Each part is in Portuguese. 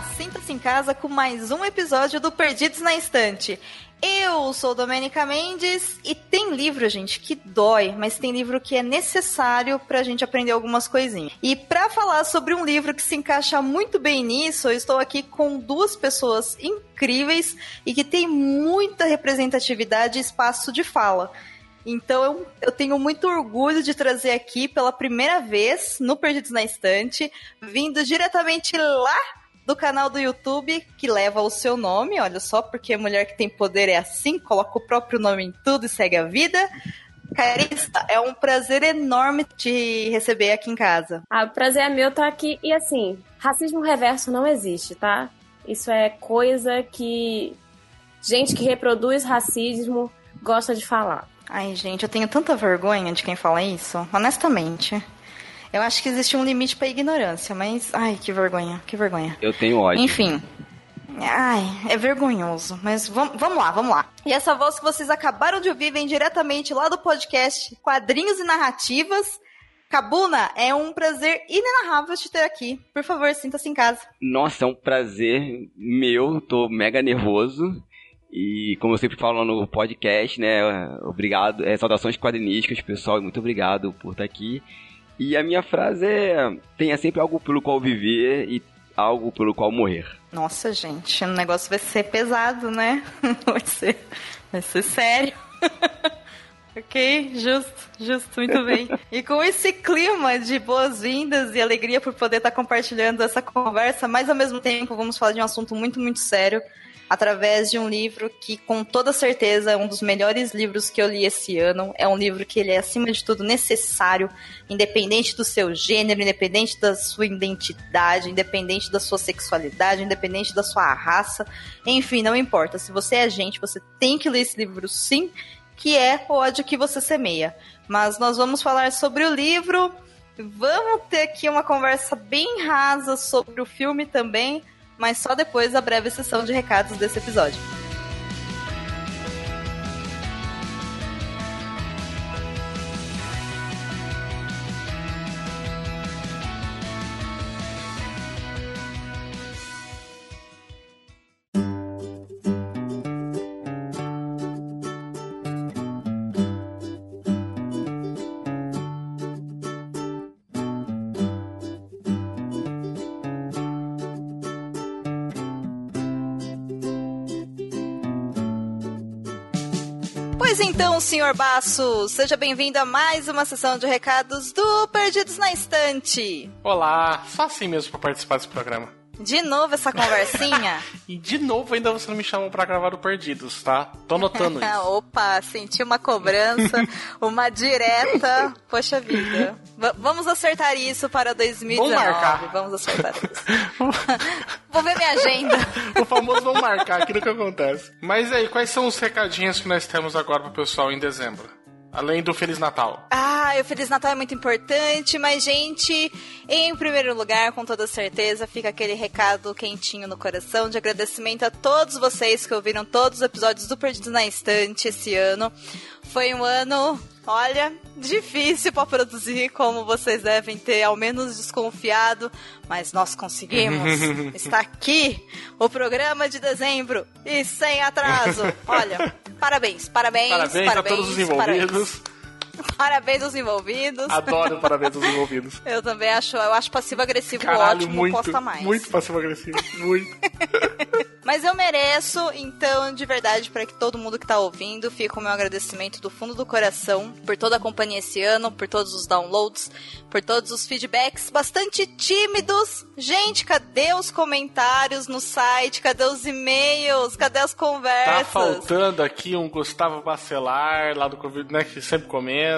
Sinta-se em casa com mais um episódio do Perdidos na Estante. Eu sou Domênica Mendes e tem livro, gente, que dói, mas tem livro que é necessário pra gente aprender algumas coisinhas. E pra falar sobre um livro que se encaixa muito bem nisso, eu estou aqui com duas pessoas incríveis e que tem muita representatividade e espaço de fala. Então eu, tenho muito orgulho de trazer aqui pela primeira vez no Perdidos na Estante, vindo diretamente lá do canal do YouTube que leva o seu nome, olha só, porque mulher que tem poder é assim, coloca o próprio nome em tudo e segue a vida. Carista, é um prazer enorme te receber aqui em casa. Ah, o prazer é meu estar aqui. E assim, racismo reverso não existe, tá? Isso é coisa que gente que reproduz racismo gosta de falar. Ai, gente, eu tenho tanta vergonha de quem fala isso, honestamente. Eu acho que existe um limite pra ignorância, mas. Ai, que vergonha, que vergonha. Eu tenho ódio. Enfim. Ai, é vergonhoso. Mas vamos, lá, vamos lá. E essa voz que vocês acabaram de ouvir vem diretamente lá do podcast Quadrinhos e Narrativas. Cabuna, é um prazer inenarrável te ter aqui. Por favor, sinta-se em casa. Nossa, é um prazer meu. Tô mega nervoso. E como eu sempre falo no podcast, né? Obrigado. É, saudações quadrinísticas, pessoal. Muito obrigado por estar aqui. E a minha frase é: tenha sempre algo pelo qual viver e algo pelo qual morrer. Nossa, gente, o negócio vai ser pesado, né? Vai ser, vai ser sério. ok, justo, justo, muito bem. E com esse clima de boas-vindas e alegria por poder estar compartilhando essa conversa, mas ao mesmo tempo vamos falar de um assunto muito, muito sério através de um livro que, com toda certeza, é um dos melhores livros que eu li esse ano. É um livro que ele é, acima de tudo, necessário, independente do seu gênero, independente da sua identidade, independente da sua sexualidade, independente da sua raça. Enfim, não importa. Se você é gente, você tem que ler esse livro sim, que é O ódio que você semeia. Mas nós vamos falar sobre o livro. Vamos ter aqui uma conversa bem rasa sobre o filme também, mas só depois da breve sessão de recados desse episódio. Pois então, senhor Basso, seja bem-vindo a mais uma sessão de recados do Perdidos na Estante. Olá, só assim mesmo para participar desse programa. De novo essa conversinha? e de novo ainda você não me chamou para gravar o Perdidos, tá? Tô notando isso. Opa, senti uma cobrança, uma direta. Poxa vida. V vamos acertar isso para 2019. Vamos marcar. Vamos acertar isso. Vou ver minha agenda. o famoso vamos marcar, aquilo que acontece. Mas aí, quais são os recadinhos que nós temos agora pro pessoal em dezembro? Além do Feliz Natal. Ah, o Feliz Natal é muito importante, mas, gente, em primeiro lugar, com toda certeza, fica aquele recado quentinho no coração de agradecimento a todos vocês que ouviram todos os episódios do Perdido na Estante esse ano. Foi um ano, olha, difícil para produzir, como vocês devem ter ao menos desconfiado, mas nós conseguimos. Está aqui o programa de dezembro e sem atraso. Olha, parabéns, parabéns, parabéns, parabéns a todos os envolvidos. Parabéns. Parabéns aos envolvidos. Adoro parabéns aos envolvidos. eu também acho, eu acho passivo-agressivo ótimo, muito, posta mais. Muito passivo-agressivo, muito. Mas eu mereço, então, de verdade, para que todo mundo que tá ouvindo, fique o meu agradecimento do fundo do coração por toda a companhia esse ano, por todos os downloads, por todos os feedbacks bastante tímidos. Gente, cadê os comentários no site? Cadê os e-mails? Cadê as conversas? Tá faltando aqui um Gustavo Bacelar, lá do Covil, né, que sempre comenta.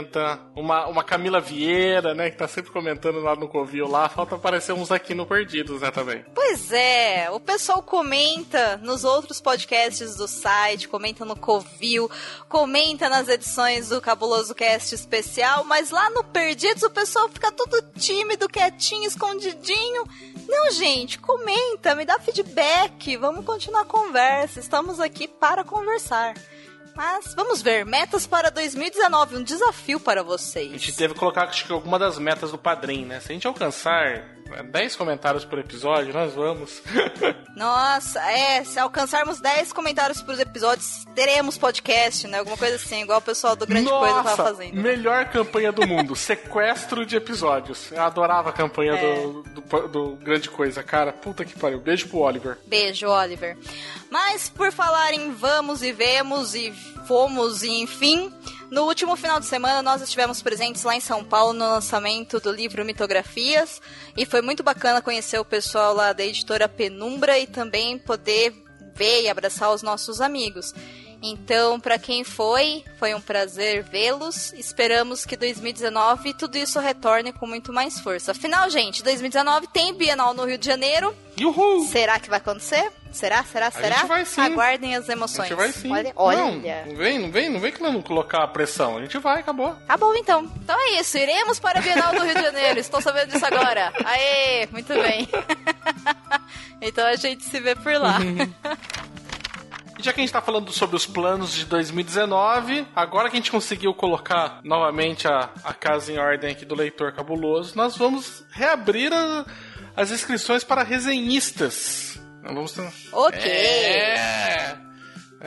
Uma, uma Camila Vieira, né, que tá sempre comentando lá no Covil lá. Falta aparecer uns aqui no Perdidos, né, também. Pois é, o pessoal comenta comenta nos outros podcasts do site, comenta no Covil, comenta nas edições do Cabuloso Cast especial, mas lá no Perdidos o pessoal fica todo tímido, quietinho, escondidinho. Não, gente, comenta, me dá feedback, vamos continuar a conversa. Estamos aqui para conversar. Mas vamos ver, metas para 2019, um desafio para vocês. A gente que colocar acho que alguma das metas do padrinho, né? Se a gente alcançar 10 comentários por episódio, nós vamos. Nossa, é, se alcançarmos 10 comentários por episódios, teremos podcast, né? Alguma coisa assim, igual o pessoal do Grande Nossa, Coisa tava fazendo. Melhor campanha do mundo, sequestro de episódios. Eu adorava a campanha É. do, do, do Grande Coisa, cara. Puta que pariu. Beijo pro Oliver. Beijo, Oliver. Mas por falar em vamos e vemos e fomos e enfim, no último final de semana nós estivemos presentes lá em São Paulo no lançamento do livro Mitografias e foi muito bacana conhecer o pessoal lá da editora Penumbra e também poder ver e abraçar os nossos amigos. Então, para quem foi, foi um prazer vê-los. Esperamos que 2019 tudo isso retorne com muito mais força. Afinal, gente, 2019 tem Bienal no Rio de Janeiro. Uhul! Será que vai acontecer? Será? Será? Será? gente vai sim. Aguardem as A emoções. gente vai sim. Olha, Não, olha. não vem, não vem, não vem que não colocar a pressão. A gente vai, acabou. Tá bom então. Então é isso. Iremos para a Bienal do Rio de Janeiro. Estou sabendo disso agora. Aê, muito bem. então a gente se vê por lá. E já que a gente tá falando sobre os planos de 2019, agora que a gente conseguiu colocar novamente a, a casa em ordem aqui do leitor cabuloso, nós vamos reabrir a- as inscrições para resenhistas. Nós vamos ter... ok. É.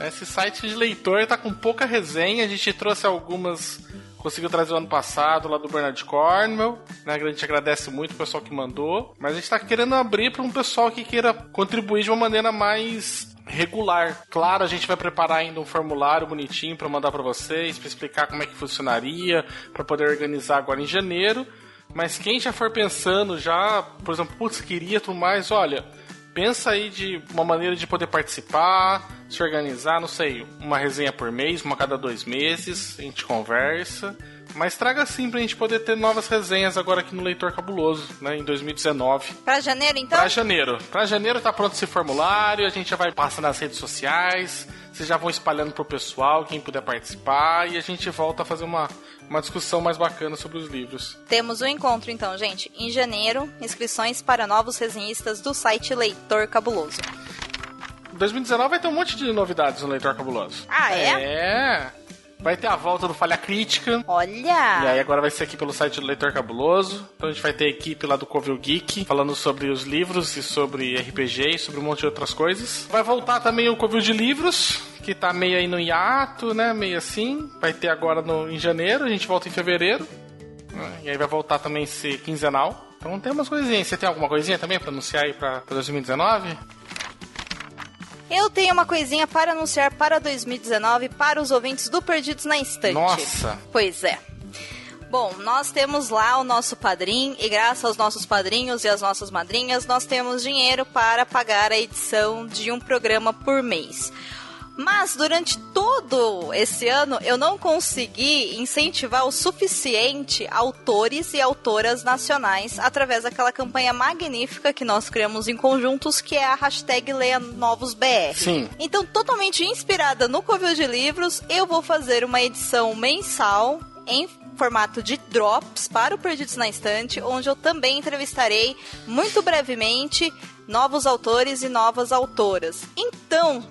Esse site de leitor tá com pouca resenha. A gente trouxe algumas. Conseguiu trazer o ano passado lá do Bernard Cornwell, né? A gente agradece muito o pessoal que mandou. Mas a gente tá querendo abrir para um pessoal que queira contribuir de uma maneira mais regular. Claro, a gente vai preparar ainda um formulário bonitinho para mandar para vocês, para explicar como é que funcionaria, para poder organizar agora em janeiro. Mas quem já for pensando já, por exemplo, putz, queria tudo mais, olha, pensa aí de uma maneira de poder participar, se organizar, não sei, uma resenha por mês, uma a cada dois meses, a gente conversa. Mas traga sim pra gente poder ter novas resenhas agora aqui no Leitor Cabuloso, né, em 2019. Pra janeiro então? Pra janeiro. Pra janeiro tá pronto esse formulário, a gente já vai passar nas redes sociais, vocês já vão espalhando pro pessoal, quem puder participar, e a gente volta a fazer uma, uma discussão mais bacana sobre os livros. Temos um encontro então, gente. Em janeiro, inscrições para novos resenhistas do site Leitor Cabuloso. 2019 vai ter um monte de novidades no Leitor Cabuloso. Ah, é? É. Vai ter a volta do Falha Crítica. Olha! E aí agora vai ser aqui pelo site do Leitor Cabuloso. Então a gente vai ter a equipe lá do Covil Geek falando sobre os livros e sobre RPG e sobre um monte de outras coisas. Vai voltar também o Covil de Livros, que tá meio aí no hiato, né? Meio assim. Vai ter agora no, em janeiro, a gente volta em fevereiro. né? E aí vai voltar também esse quinzenal. Então tem umas coisinhas. Você tem alguma coisinha também pra anunciar aí pra, pra 2019? Eu tenho uma coisinha para anunciar para 2019 para os ouvintes do Perdidos na Estante. Nossa! Pois é. Bom, nós temos lá o nosso padrinho e graças aos nossos padrinhos e às nossas madrinhas, nós temos dinheiro para pagar a edição de um programa por mês. Mas durante todo esse ano eu não consegui incentivar o suficiente autores e autoras nacionais através daquela campanha magnífica que nós criamos em conjuntos, que é a hashtag Leia Novos BR. Sim. Então, totalmente inspirada no Covil de Livros, eu vou fazer uma edição mensal em formato de drops para o Perdidos na Estante, onde eu também entrevistarei muito brevemente novos autores e novas autoras. Então,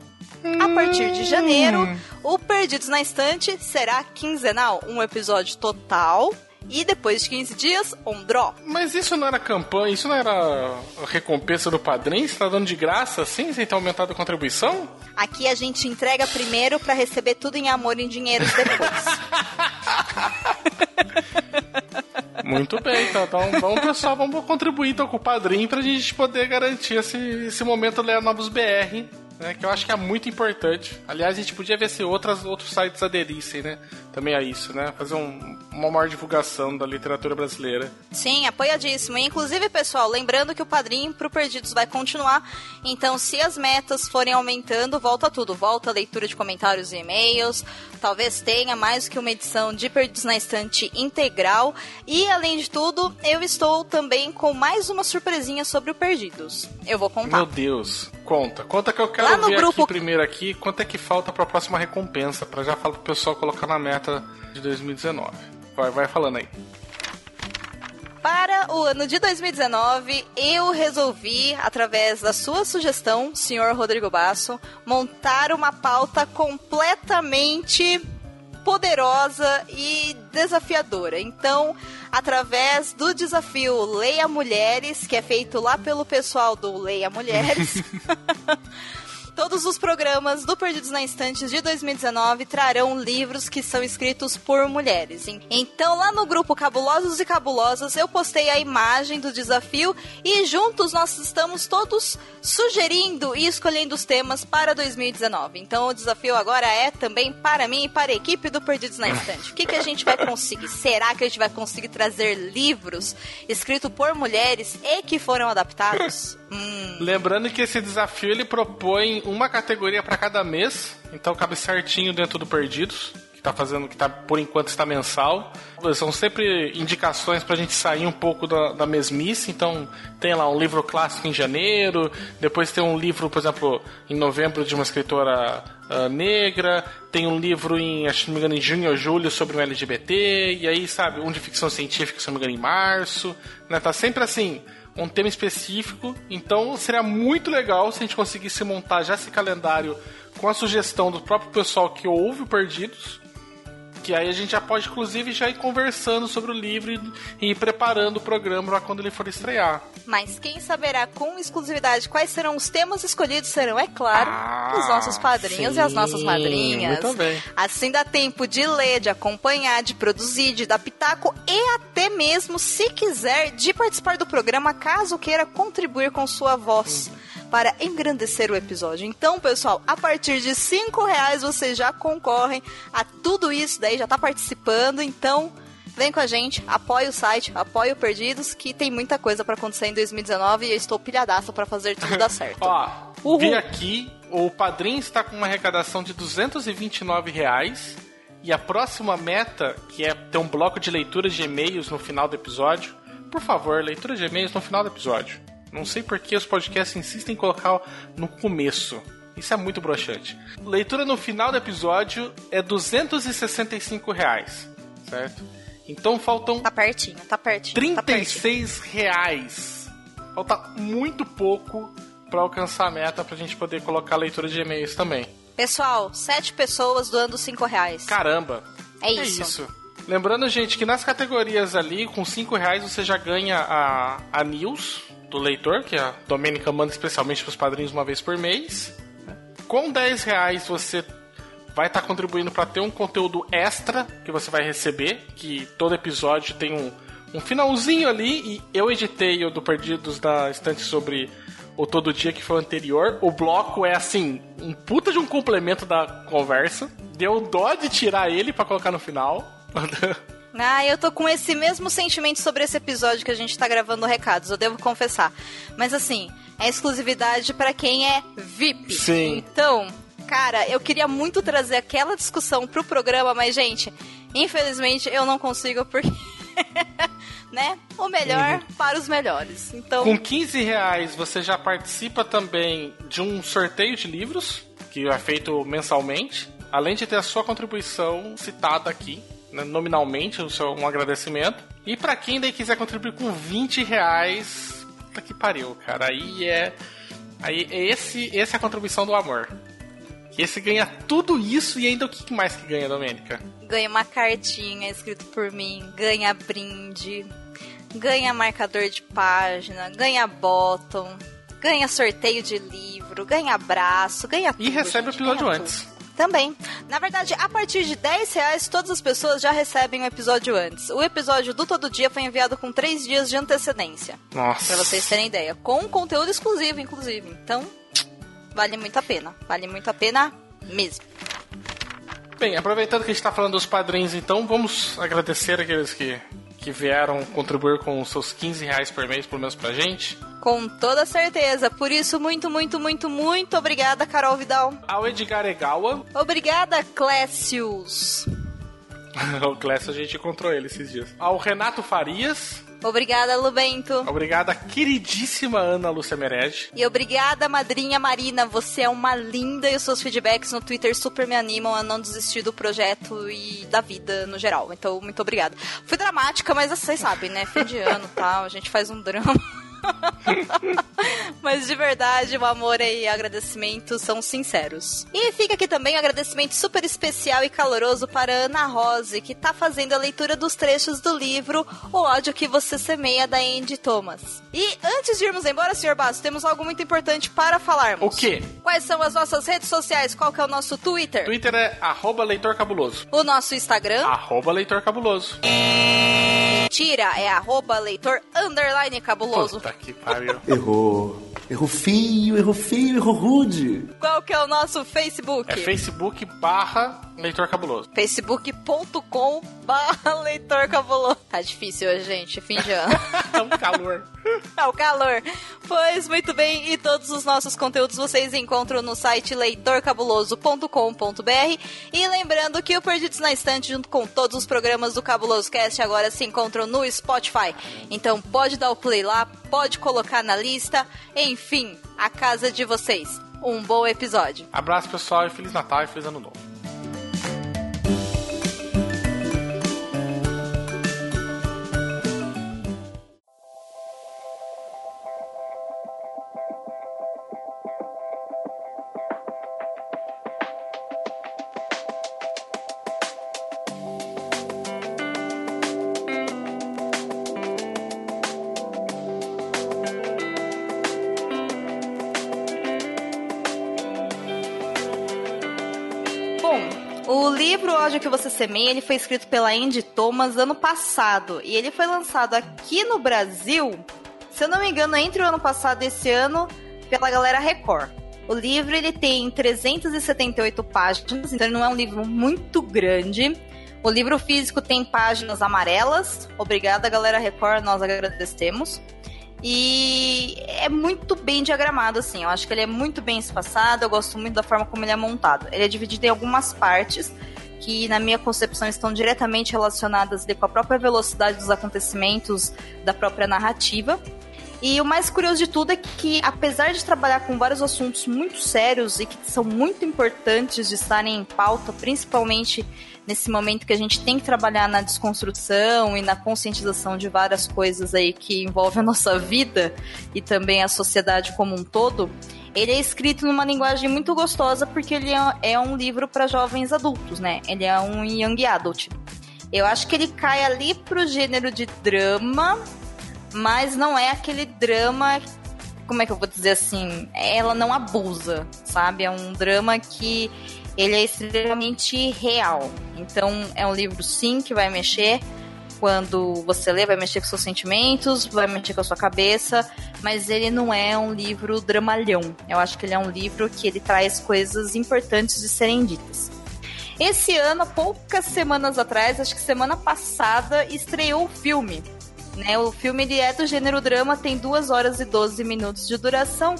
a partir de janeiro, o Perdidos na Estante será quinzenal, um episódio total. E depois de 15 dias, um drop. Mas isso não era campanha, isso não era recompensa do padrinho? Você tá dando de graça assim, sem ter aumentado a contribuição? Aqui a gente entrega primeiro para receber tudo em amor e em dinheiro depois. Muito bem, então, então vamos pessoal, vamos contribuir então com o padrinho pra gente poder garantir esse, esse momento Novos BR, né, que eu acho que é muito importante. Aliás, a gente podia ver se outras, outros sites aderissem, né, também a isso, né, fazer um, uma maior divulgação da literatura brasileira. Sim, apoiadíssimo. Inclusive, pessoal, lembrando que o padrinho pro Perdidos vai continuar. Então, se as metas forem aumentando, volta tudo. Volta a leitura de comentários e e-mails. Talvez tenha mais que uma edição de Perdidos na Estante integral. E, além de tudo, eu estou também com mais uma surpresinha sobre o Perdidos. Eu vou contar. Meu Deus, conta. Conta que eu quero Lá no ver grupo- aqui primeiro aqui quanto é que falta pra próxima recompensa, pra já falar pro pessoal colocar na meta de 2019. Vai, vai falando aí. Para o ano de 2019, eu resolvi, através da sua sugestão, senhor Rodrigo Basso, montar uma pauta completamente poderosa e desafiadora. Então, através do desafio Leia Mulheres, que é feito lá pelo pessoal do Leia Mulheres, Todos os programas do Perdidos na Instantes de 2019 trarão livros que são escritos por mulheres. Então, lá no grupo Cabulosos e Cabulosas, eu postei a imagem do desafio e juntos nós estamos todos sugerindo e escolhendo os temas para 2019. Então, o desafio agora é também para mim e para a equipe do Perdidos na Instante. O que, que a gente vai conseguir? Será que a gente vai conseguir trazer livros escritos por mulheres e que foram adaptados? Hum. Lembrando que esse desafio ele propõe uma categoria pra cada mês, então cabe certinho dentro do Perdidos, que tá fazendo, que tá por enquanto está mensal. São sempre indicações pra gente sair um pouco da, da mesmice, então tem lá um livro clássico em janeiro, depois tem um livro, por exemplo, em novembro de uma escritora ah, negra, tem um livro em, acho que não me engano, em junho ou julho sobre o LGBT, e aí, sabe, um de ficção científica, se não me engano, em março, né? Tá sempre assim, um tema específico. Então seria muito legal se a gente conseguisse montar já esse calendário com a sugestão do próprio pessoal que ouve o Perdidos. Que aí a gente já pode, inclusive, já ir conversando sobre o livro e, ir preparando o programa para quando ele for estrear. Mas quem saberá com exclusividade quais serão os temas escolhidos serão, é claro, Ah, os nossos padrinhos e as nossas sim, madrinhas. muito bem. Assim dá tempo de ler, de acompanhar, de produzir, de dar pitaco e até mesmo, se quiser, de participar do programa caso queira contribuir com sua voz. Para engrandecer o episódio. Então, pessoal, a partir de 5 reais vocês já concorrem a tudo isso daí, já tá participando. Então, Vem com a gente, apoia o site, apoia o Perdidos, que tem muita coisa pra acontecer em 2019 e eu estou pilhadaço pra fazer tudo dar certo. Ó, Uhul. vi aqui, o padrinho está com uma arrecadação de 229 reais. E a próxima meta, que é ter um bloco de leitura de e-mails no final do episódio. Por favor, leitura de e-mails no final do episódio. Não sei por que os podcasts insistem em colocar no começo. Isso é muito broxante. Leitura no final do episódio é 265 reais, certo? Então faltam Tá pertinho, tá pertinho. Tá pertinho. 36 reais. Falta muito pouco para alcançar a meta pra gente poder colocar a leitura de e-mails também. Pessoal, sete pessoas doando cinco reais. Caramba! É isso. Lembrando, gente, que nas categorias ali, com 5 reais você já ganha a, a news do leitor, que a Domênica manda especialmente pros padrinhos uma vez por mês. Com 10 reais você vai estar contribuindo para ter um conteúdo extra que você vai receber, que todo episódio tem um, um finalzinho ali, e eu editei o do Perdidos da Estante sobre o Todo Dia, que foi o anterior. O bloco é assim, um puta de um complemento da conversa. Deu dó de tirar ele para colocar no final. Ah, eu tô com esse mesmo sentimento sobre esse episódio que a gente tá gravando recados, eu devo confessar. Mas assim, é exclusividade pra quem é VIP. Sim. Então, cara, eu queria muito trazer aquela discussão pro programa, mas gente, infelizmente eu não consigo porque né? O melhor para os melhores. Então, Com 15 reais você já participa também de um sorteio de livros, que é feito mensalmente, além de ter a sua contribuição citada aqui, né, nominalmente, o seu, um agradecimento. E pra quem daí quiser contribuir com 20 reais, puta que pariu, cara. Aí é. Aí é esse, essa é a contribuição do amor. Esse ganha tudo isso e ainda o que mais que ganha, Domênica? ganha uma cartinha escrito por mim, ganha brinde, ganha marcador de página, ganha bottom, ganha sorteio de livro, ganha abraço, ganha tudo. E recebe o gente, episódio ganha antes. Também. Na verdade, a partir de 10 reais, todas as pessoas já recebem o episódio antes. O episódio do Todo Dia foi enviado com 3 dias de antecedência. Nossa. Pra vocês terem ideia. Com conteúdo exclusivo, inclusive. Então, vale muito a pena. Vale muito a pena mesmo. Bem, aproveitando que a gente está falando dos padrinhos, então vamos agradecer aqueles que, que vieram contribuir com os seus 15 reais por mês, pelo menos pra gente. Com toda certeza. Por isso, muito, muito, muito, muito obrigada, Carol Vidal. Ao Edgar Egawa, Obrigada, Clécius. o Clécio a gente encontrou ele esses dias. Ao Renato Farias, Obrigada, Lubento. obrigada queridíssima Ana Lúcia Merege. E obrigada, madrinha Marina. Você é uma linda e os seus feedbacks no Twitter super me animam a não desistir do projeto e da vida no geral. Então, muito obrigada. Fui dramática, mas vocês sabem, né? Fim de ano e tal, a gente faz um drama. Mas de verdade, o amor e agradecimento são sinceros. E fica aqui também um agradecimento super especial e caloroso para Ana Rose, que tá fazendo a leitura dos trechos do livro O ódio que você semeia da Andy Thomas. E antes de irmos embora, Sr. Basso, temos algo muito importante para falarmos. O quê? Quais são as nossas redes sociais? Qual que é o nosso Twitter? Twitter é arroba leitor cabuloso. O nosso Instagram? Arroba leitor cabuloso. Mentira, é arroba leitor underline cabuloso. Puta que pariu. Errou. Errou feio, errou feio, errou rude. Qual que é o nosso Facebook? É Facebook barra leitor cabuloso. facebook.com barra leitor cabuloso. Tá difícil hoje, gente, fim de ano. É um calor. é o calor. Pois muito bem, e todos os nossos conteúdos vocês encontram no site leitorcabuloso.com.br e lembrando que o Perdidos na Estante, junto com todos os programas do Cabuloso Cast, agora se encontram no Spotify. Então pode dar o play lá, pode colocar na lista, enfim, a casa de vocês. Um bom episódio. Abraço pessoal e Feliz Natal e Feliz Ano Novo. Semeia, ele foi escrito pela Andy Thomas ano passado e ele foi lançado aqui no Brasil, se eu não me engano, entre o ano passado e esse ano, pela galera Record. O livro ele tem 378 páginas, então ele não é um livro muito grande. O livro físico tem páginas amarelas. Obrigada, galera Record, nós agradecemos. E é muito bem diagramado, assim. Eu acho que ele é muito bem espaçado. Eu gosto muito da forma como ele é montado. Ele é dividido em algumas partes que, na minha concepção, estão diretamente relacionadas com a própria velocidade dos acontecimentos da própria narrativa. E o mais curioso de tudo é que, apesar de trabalhar com vários assuntos muito sérios e que são muito importantes de estarem em pauta, principalmente nesse momento que a gente tem que trabalhar na desconstrução e na conscientização de várias coisas aí que envolvem a nossa vida e também a sociedade como um todo, ele é escrito numa linguagem muito gostosa porque ele é- é um livro para jovens adultos, né? Ele é um young adult. Eu acho que ele cai ali pro gênero de drama, mas não é aquele drama. Como é que eu vou dizer assim? Ela não abusa, sabe? É um drama que ele é extremamente real. Então é um livro sim que vai mexer quando você lê, vai mexer com seus sentimentos, vai mexer com a sua cabeça, mas ele não é um livro dramalhão. Eu acho que ele é um livro que ele traz coisas importantes de serem ditas. Esse ano, poucas semanas atrás, acho que semana passada, estreou o filme. Né? O filme ele é do gênero drama, tem 2 horas e 12 minutos de duração.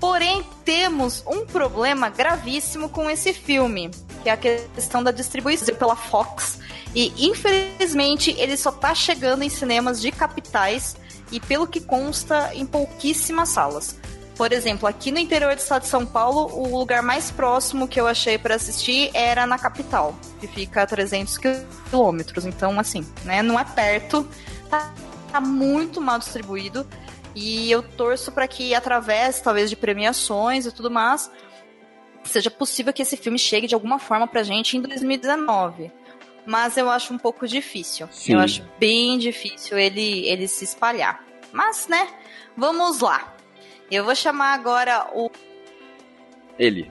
Porém, temos um problema gravíssimo com esse filme, que é a questão da distribuição pela Fox. E infelizmente ele só tá chegando em cinemas de capitais e, pelo que consta, em pouquíssimas salas. Por exemplo, aqui no interior do estado de São Paulo, o lugar mais próximo que eu achei para assistir era na capital, que fica a 300 quilômetros. Então, assim, né, não é perto, tá, tá muito mal distribuído. E eu torço para que, através, talvez, de premiações e tudo mais, seja possível que esse filme chegue de alguma forma pra gente em 2019. Mas eu acho um pouco difícil. Sim. Eu acho bem difícil ele, ele se espalhar. Mas, né, vamos lá. Eu vou chamar agora o. Ele.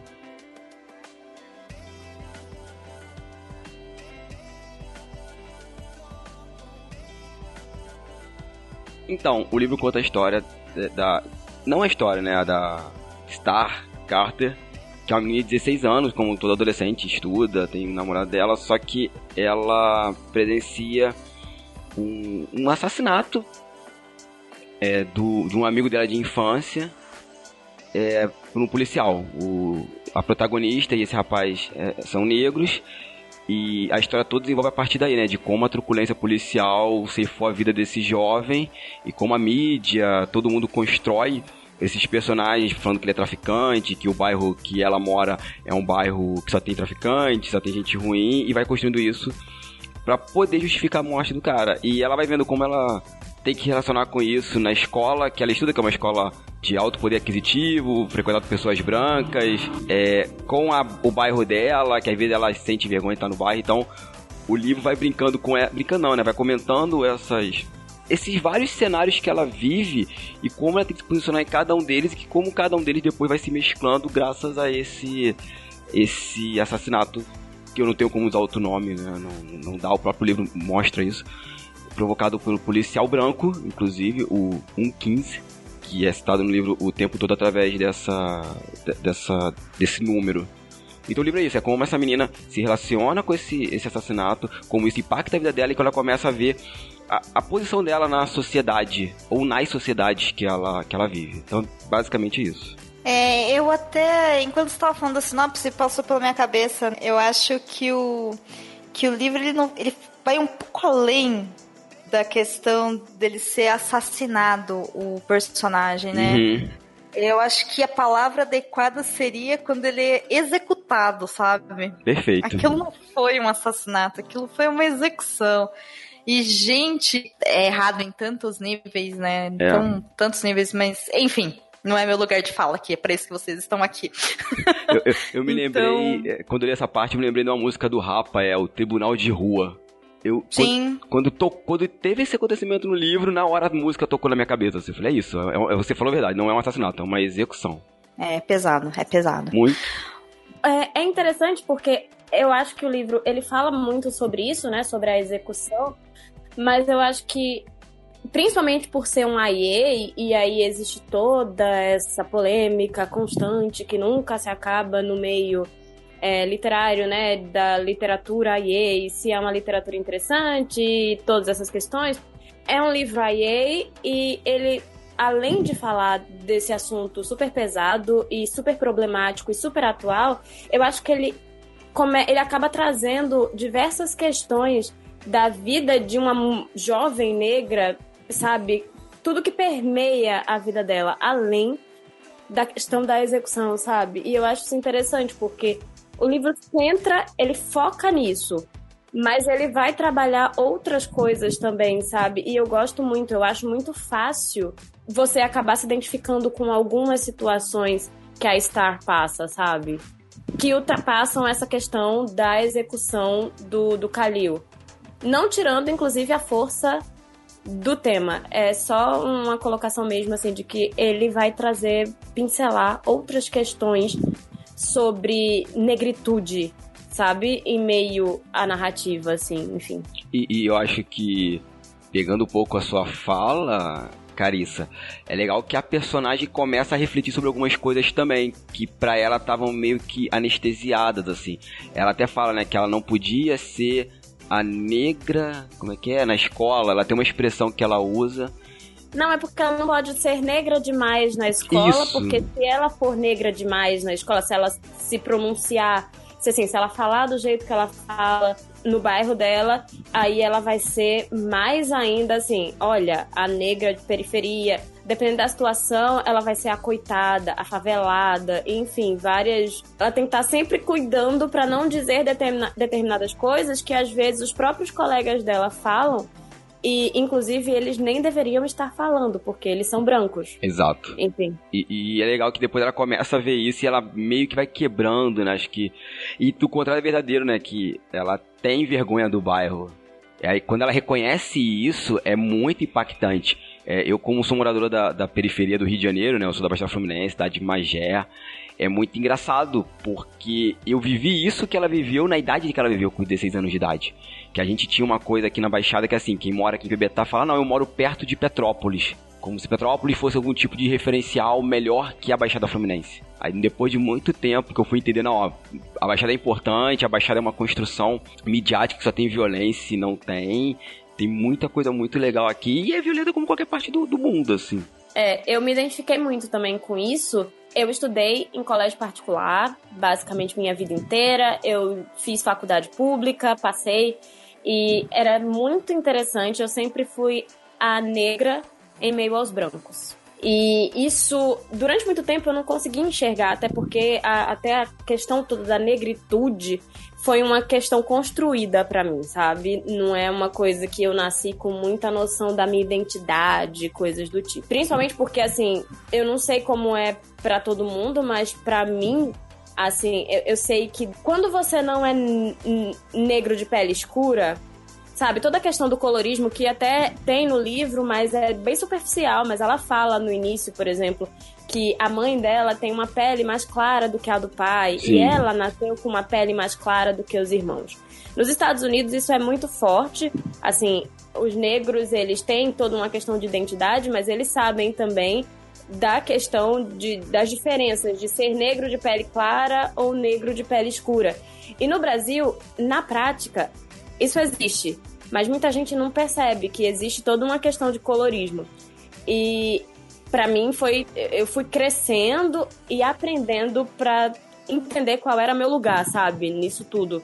Então, o livro conta a história da. da- não a história, né? A da Star Carter, que é uma menina de 16 anos, como toda adolescente, estuda, tem um namorado dela, só que ela presencia um, um assassinato é, do, de um amigo dela de infância é, por um policial. O, a protagonista e esse rapaz é, são negros e a história toda desenvolve a partir daí, né? De como a truculência policial ceifou a vida desse jovem e como a mídia, todo mundo constrói esses personagens falando que ele é traficante, que o bairro que ela mora é um bairro que só tem traficante, só tem gente ruim, e vai construindo isso para poder justificar a morte do cara. E ela vai vendo como ela tem que relacionar com isso na escola, que ela estuda, que é uma escola de alto poder aquisitivo, frequentada por pessoas brancas, é, com a, o bairro dela, que às vezes ela sente vergonha de estar no bairro, então o livro vai brincando com ela, brincando não, né, vai comentando essas esses vários cenários que ela vive e como ela tem que se posicionar em cada um deles e que como cada um deles depois vai se mesclando graças a esse esse assassinato que eu não tenho como usar outro nome, né? não, não dá, o próprio livro mostra isso, provocado pelo policial branco, inclusive, o 115, que é citado no livro o tempo todo através dessa, dessa, desse número. Então o livro é isso, é como essa menina se relaciona com esse, esse assassinato, como isso impacta a vida dela e quando ela começa a ver a, a, posição dela na sociedade, ou nas sociedades que ela, que ela vive. Então, basicamente isso. É, eu até, enquanto você estava falando da sinopse, passou pela minha cabeça, eu acho que o, que o livro ele, não, ele vai um pouco além da questão dele ser assassinado, o personagem, né? Uhum. Eu acho que a palavra adequada seria quando ele é executado, sabe? Perfeito. Aquilo não foi um assassinato, aquilo foi uma execução. E, gente, é errado em tantos níveis, né? É. Então, tantos níveis, mas, enfim, não é meu lugar de fala aqui, é pra isso que vocês estão aqui. eu, eu, eu, me então... lembrei, é, quando eu li essa parte, eu me lembrei de uma música do Rapa, é o Tribunal de Rua. Eu, Sim. Quando, quando, to, quando, teve esse acontecimento no livro, na hora a música tocou na minha cabeça. Assim, eu falei, é isso, é, é, você falou a verdade, não é um assassinato, é uma execução. É pesado, é pesado. Muito. É, é interessante porque eu acho que o livro ele fala muito sobre isso, né? Sobre a execução. Mas eu acho que principalmente por ser um AIE, e aí existe toda essa polêmica constante que nunca se acaba no meio é, literário, né, da literatura AIE, se é uma literatura interessante, todas essas questões. É um livro AIE e ele, além de falar desse assunto super pesado e super problemático e super atual, eu acho que ele, come, ele acaba trazendo diversas questões da vida de uma jovem negra, sabe? Tudo que permeia a vida dela, além da questão da execução, sabe? E eu acho isso interessante, porque o livro centra, ele foca nisso, mas ele vai trabalhar outras coisas também, sabe? E eu gosto muito, eu acho muito fácil você acabar se identificando com algumas situações que a Star passa, sabe? Que ultrapassam essa questão da execução do, do Khalil. Não tirando, inclusive, a força do tema. É só uma colocação mesmo, assim, de que ele vai trazer, pincelar outras questões sobre negritude, sabe? Em meio à narrativa, assim, enfim. E, e eu acho que, pegando um pouco a sua fala, Carissa. É legal que a personagem começa a refletir sobre algumas coisas também, que para ela estavam meio que anestesiadas, assim. Ela até fala, né, que ela não podia ser a negra, como é que é? Na escola, ela tem uma expressão que ela usa. Não, é porque ela não pode ser negra demais na escola, Isso. porque se ela for negra demais na escola, se ela se pronunciar, se, assim, se ela falar do jeito que ela fala no bairro dela, aí ela vai ser mais ainda assim, olha, a negra de periferia, dependendo da situação, ela vai ser a coitada, a favelada, enfim, várias. Ela tem que estar sempre cuidando para não dizer determina... determinadas coisas que às vezes os próprios colegas dela falam. E, inclusive, eles nem deveriam estar falando, porque eles são brancos. Exato. Enfim. E, e, é legal que depois ela começa a ver isso e ela meio que vai quebrando, né? Acho que. E do contrário é verdadeiro, né? Que ela tem vergonha do bairro. E aí, quando ela reconhece isso, é muito impactante. É, eu, como sou moradora da, da, periferia do Rio de Janeiro, né? Eu sou da Baixada Fluminense, cidade de Magé. É muito engraçado, porque eu vivi isso que ela viveu na idade que ela viveu, com 16 anos de idade. Que a gente tinha uma coisa aqui na Baixada que, assim, quem mora aqui em Bebetá fala, não, eu moro perto de Petrópolis. como se Petrópolis fosse algum tipo de referencial melhor que a Baixada Fluminense. Aí depois de muito tempo que eu fui entender, não, ó, a Baixada é importante, a Baixada é uma construção midiática que só tem violência e não tem. Tem muita coisa muito legal aqui e é violenta como qualquer parte do, do mundo, assim. É, eu me identifiquei muito também com isso. Eu estudei em colégio particular, basicamente minha vida inteira. Eu fiz faculdade pública, passei e era muito interessante. Eu sempre fui a negra em meio aos brancos. E isso, durante muito tempo, eu não consegui enxergar, até porque a, até a questão toda da negritude foi uma questão construída para mim, sabe? Não é uma coisa que eu nasci com muita noção da minha identidade, coisas do tipo. Principalmente porque, assim, eu não sei como é para todo mundo, mas para mim, assim, eu, eu sei que quando você não é negro de pele escura, sabe? Toda a questão do colorismo que até tem no livro, mas é bem superficial, mas ela fala no início, por exemplo, que a mãe dela tem uma pele mais clara do que a do pai Sim. e ela nasceu com uma pele mais clara do que os irmãos. Nos Estados Unidos isso é muito forte, assim, os negros eles têm toda uma questão de identidade, mas eles sabem também da questão de, das diferenças de ser negro de pele clara ou negro de pele escura. E no Brasil, na prática, isso existe, mas muita gente não percebe que existe toda uma questão de colorismo. E para mim foi eu fui crescendo e aprendendo para entender qual era meu lugar, sabe, nisso tudo.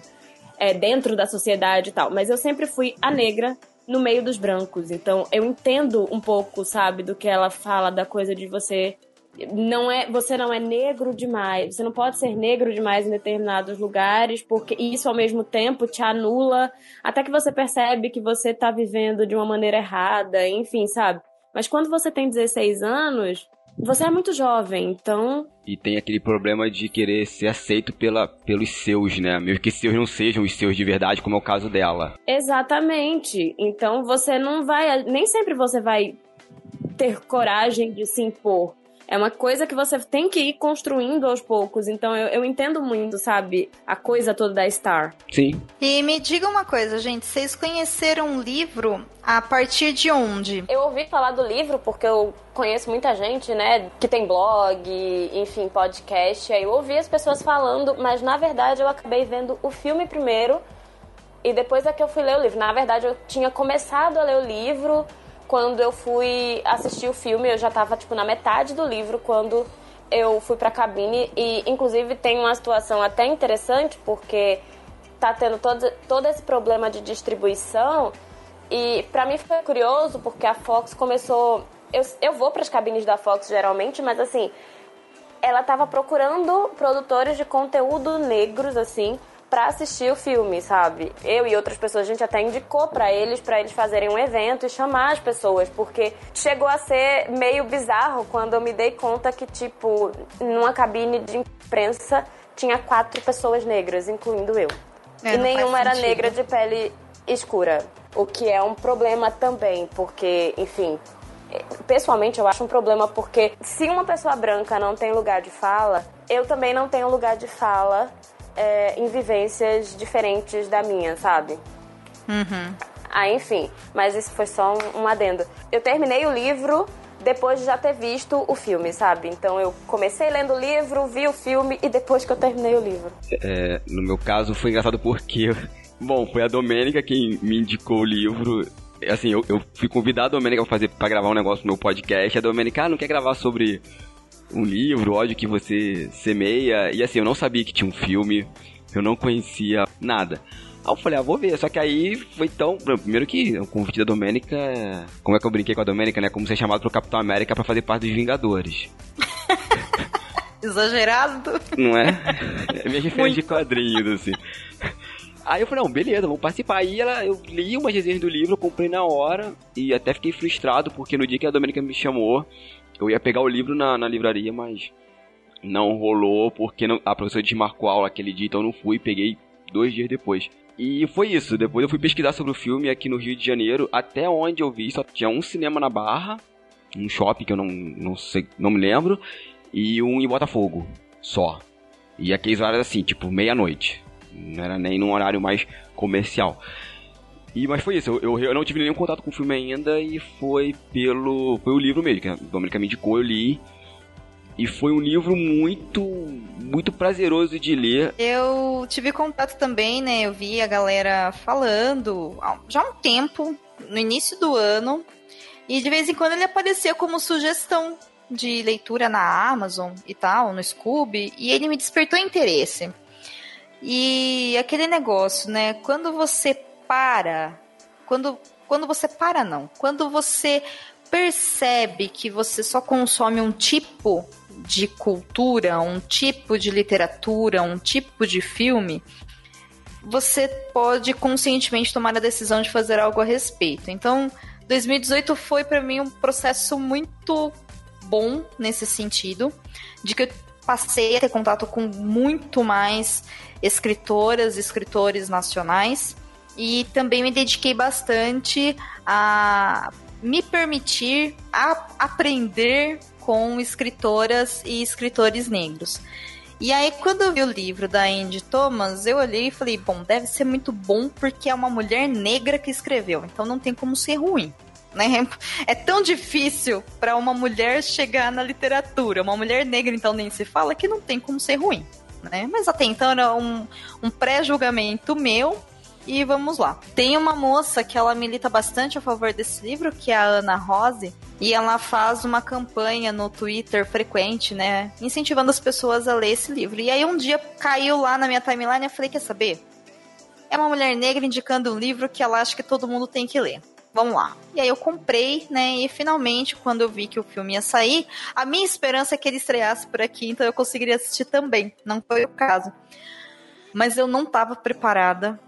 É, dentro da sociedade e tal, mas eu sempre fui a negra no meio dos brancos. Então eu entendo um pouco, sabe, do que ela fala da coisa de você não é, você não é negro demais, você não pode ser negro demais em determinados lugares, porque isso ao mesmo tempo te anula, até que você percebe que você tá vivendo de uma maneira errada, enfim, sabe? Mas quando você tem 16 anos, você é muito jovem, então. E tem aquele problema de querer ser aceito pela, pelos seus, né? Mesmo que seus não sejam os seus de verdade, como é o caso dela. Exatamente. Então você não vai. Nem sempre você vai ter coragem de se impor. É uma coisa que você tem que ir construindo aos poucos. Então eu, eu entendo muito, sabe? A coisa toda da Star. Sim. E me diga uma coisa, gente. Vocês conheceram o livro a partir de onde? Eu ouvi falar do livro porque eu conheço muita gente, né, que tem blog, enfim, podcast. Aí eu ouvi as pessoas falando, mas na verdade eu acabei vendo o filme primeiro e depois é que eu fui ler o livro. Na verdade, eu tinha começado a ler o livro quando eu fui assistir o filme, eu já tava, tipo, na metade do livro quando eu fui pra cabine. E, inclusive, tem uma situação até interessante, porque tá tendo todo, todo esse problema de distribuição. E para mim foi curioso, porque a Fox começou. Eu, eu vou para as cabines da Fox geralmente, mas assim, ela tava procurando produtores de conteúdo negros, assim, para assistir o filme, sabe? Eu e outras pessoas, a gente até indicou para eles, para eles fazerem um evento e chamar as pessoas, porque chegou a ser meio bizarro quando eu me dei conta que, tipo, numa cabine de imprensa tinha quatro pessoas negras, incluindo eu. É, e nenhuma era negra de pele escura, o que é um problema também, porque, enfim, pessoalmente eu acho um problema porque se uma pessoa branca não tem lugar de fala, eu também não tenho lugar de fala é, em vivências diferentes da minha, sabe? Uhum. Ah, enfim, mas isso foi só um, um adendo. Eu terminei o livro depois de já ter visto o filme, sabe? Então eu comecei lendo o livro, vi o filme e depois que eu terminei o livro. É, no meu caso foi engraçado porque, bom, foi a Domênica quem me indicou o livro. Assim, eu, eu fui convidado a Domênica pra, fazer, pra gravar um negócio no meu podcast. A Domênica, ah, não quer gravar sobre um livro, ódio que você semeia. E assim, eu não sabia que tinha um filme, eu não conhecia nada. Aí eu falei, ah, vou ver. Só que aí foi tão. Primeiro que o convite da Domênica. Como é que eu brinquei com a Domênica, né? Como ser chamado pro Capitão América para fazer parte dos Vingadores. Exagerado. Não é? É minha referência de quadrinhos, assim. Aí eu falei, não, beleza, vamos participar. Aí ela, eu li umas resenhas do livro, comprei na hora e até fiquei frustrado porque no dia que a Domênica me chamou, eu ia pegar o livro na, na livraria, mas não rolou porque não, a professora desmarcou a aula aquele dia, então eu não fui, peguei dois dias depois. E foi isso, depois eu fui pesquisar sobre o filme aqui no Rio de Janeiro, até onde eu vi, só tinha um cinema na Barra, um shopping que eu não, não sei, não me lembro, e um em Botafogo, só. E aqueles horários assim, tipo meia-noite. Não era nem num horário mais comercial. E, mas foi isso, eu, eu, eu, não tive nenhum contato com o filme ainda e foi pelo. Foi o livro mesmo, que a Dominica me indicou, eu li. E foi um livro muito, muito prazeroso de ler. Eu tive contato também, né? Eu vi a galera falando já há um tempo, no início do ano. E de vez em quando ele aparecia como sugestão de leitura na Amazon e tal, no Scooby. E ele me despertou interesse. E aquele negócio, né? Quando você para, quando, quando você para, não, quando você percebe que você só consome um tipo de cultura, um tipo de literatura, um tipo de filme, você pode conscientemente tomar a decisão de fazer algo a respeito. Então, 2018 foi para mim um processo muito bom nesse sentido, de que eu passei a ter contato com muito mais escritoras escritores nacionais e também me dediquei bastante a me permitir a aprender com escritoras e escritores negros. E aí, quando eu vi o livro da Andy Thomas, eu olhei e falei: bom, deve ser muito bom porque é uma mulher negra que escreveu, então não tem como ser ruim. Né? É tão difícil para uma mulher chegar na literatura, uma mulher negra, então nem se fala, que não tem como ser ruim. Né? Mas até então era um, um pré-julgamento meu e vamos lá. Tem uma moça que ela milita bastante a favor desse livro, que é a Ana Rose, e ela faz uma campanha no Twitter frequente, né, incentivando as pessoas a ler esse livro. E aí um dia caiu lá na minha timeline e eu falei, quer saber? É uma mulher negra indicando um livro que ela acha que todo mundo tem que ler. Vamos lá. E aí eu comprei, né? E finalmente, quando eu vi que o filme ia sair, a minha esperança é que ele estreasse por aqui, então eu conseguiria assistir também. Não foi o caso. Mas eu não estava preparada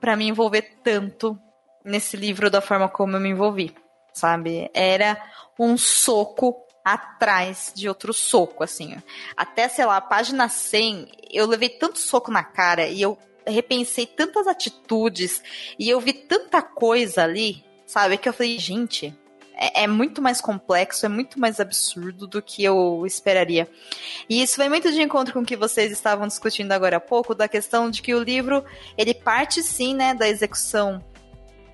para me envolver tanto nesse livro da forma como eu me envolvi, sabe? Era um soco atrás de outro soco, assim. Até, sei lá, página 100, eu levei tanto soco na cara e eu repensei tantas atitudes e eu vi tanta coisa ali, sabe? Que eu falei, gente, é, é, muito mais complexo, é muito mais absurdo do que eu esperaria. E isso vai muito de encontro com o que vocês estavam discutindo agora há pouco, da questão de que o livro, ele parte sim, né, da execução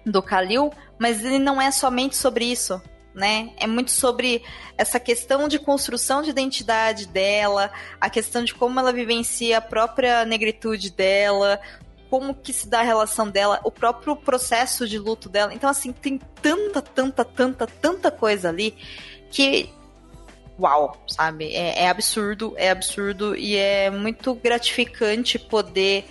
do Khalil, mas ele não é somente sobre isso. Né? É muito sobre essa questão de construção de identidade dela, a questão de como ela vivencia a própria negritude dela, como que se dá a relação dela, o próprio processo de luto dela. Então, assim, tem tanta, tanta, tanta, tanta coisa ali que. Uau, sabe? É, é absurdo, é absurdo e é muito gratificante poder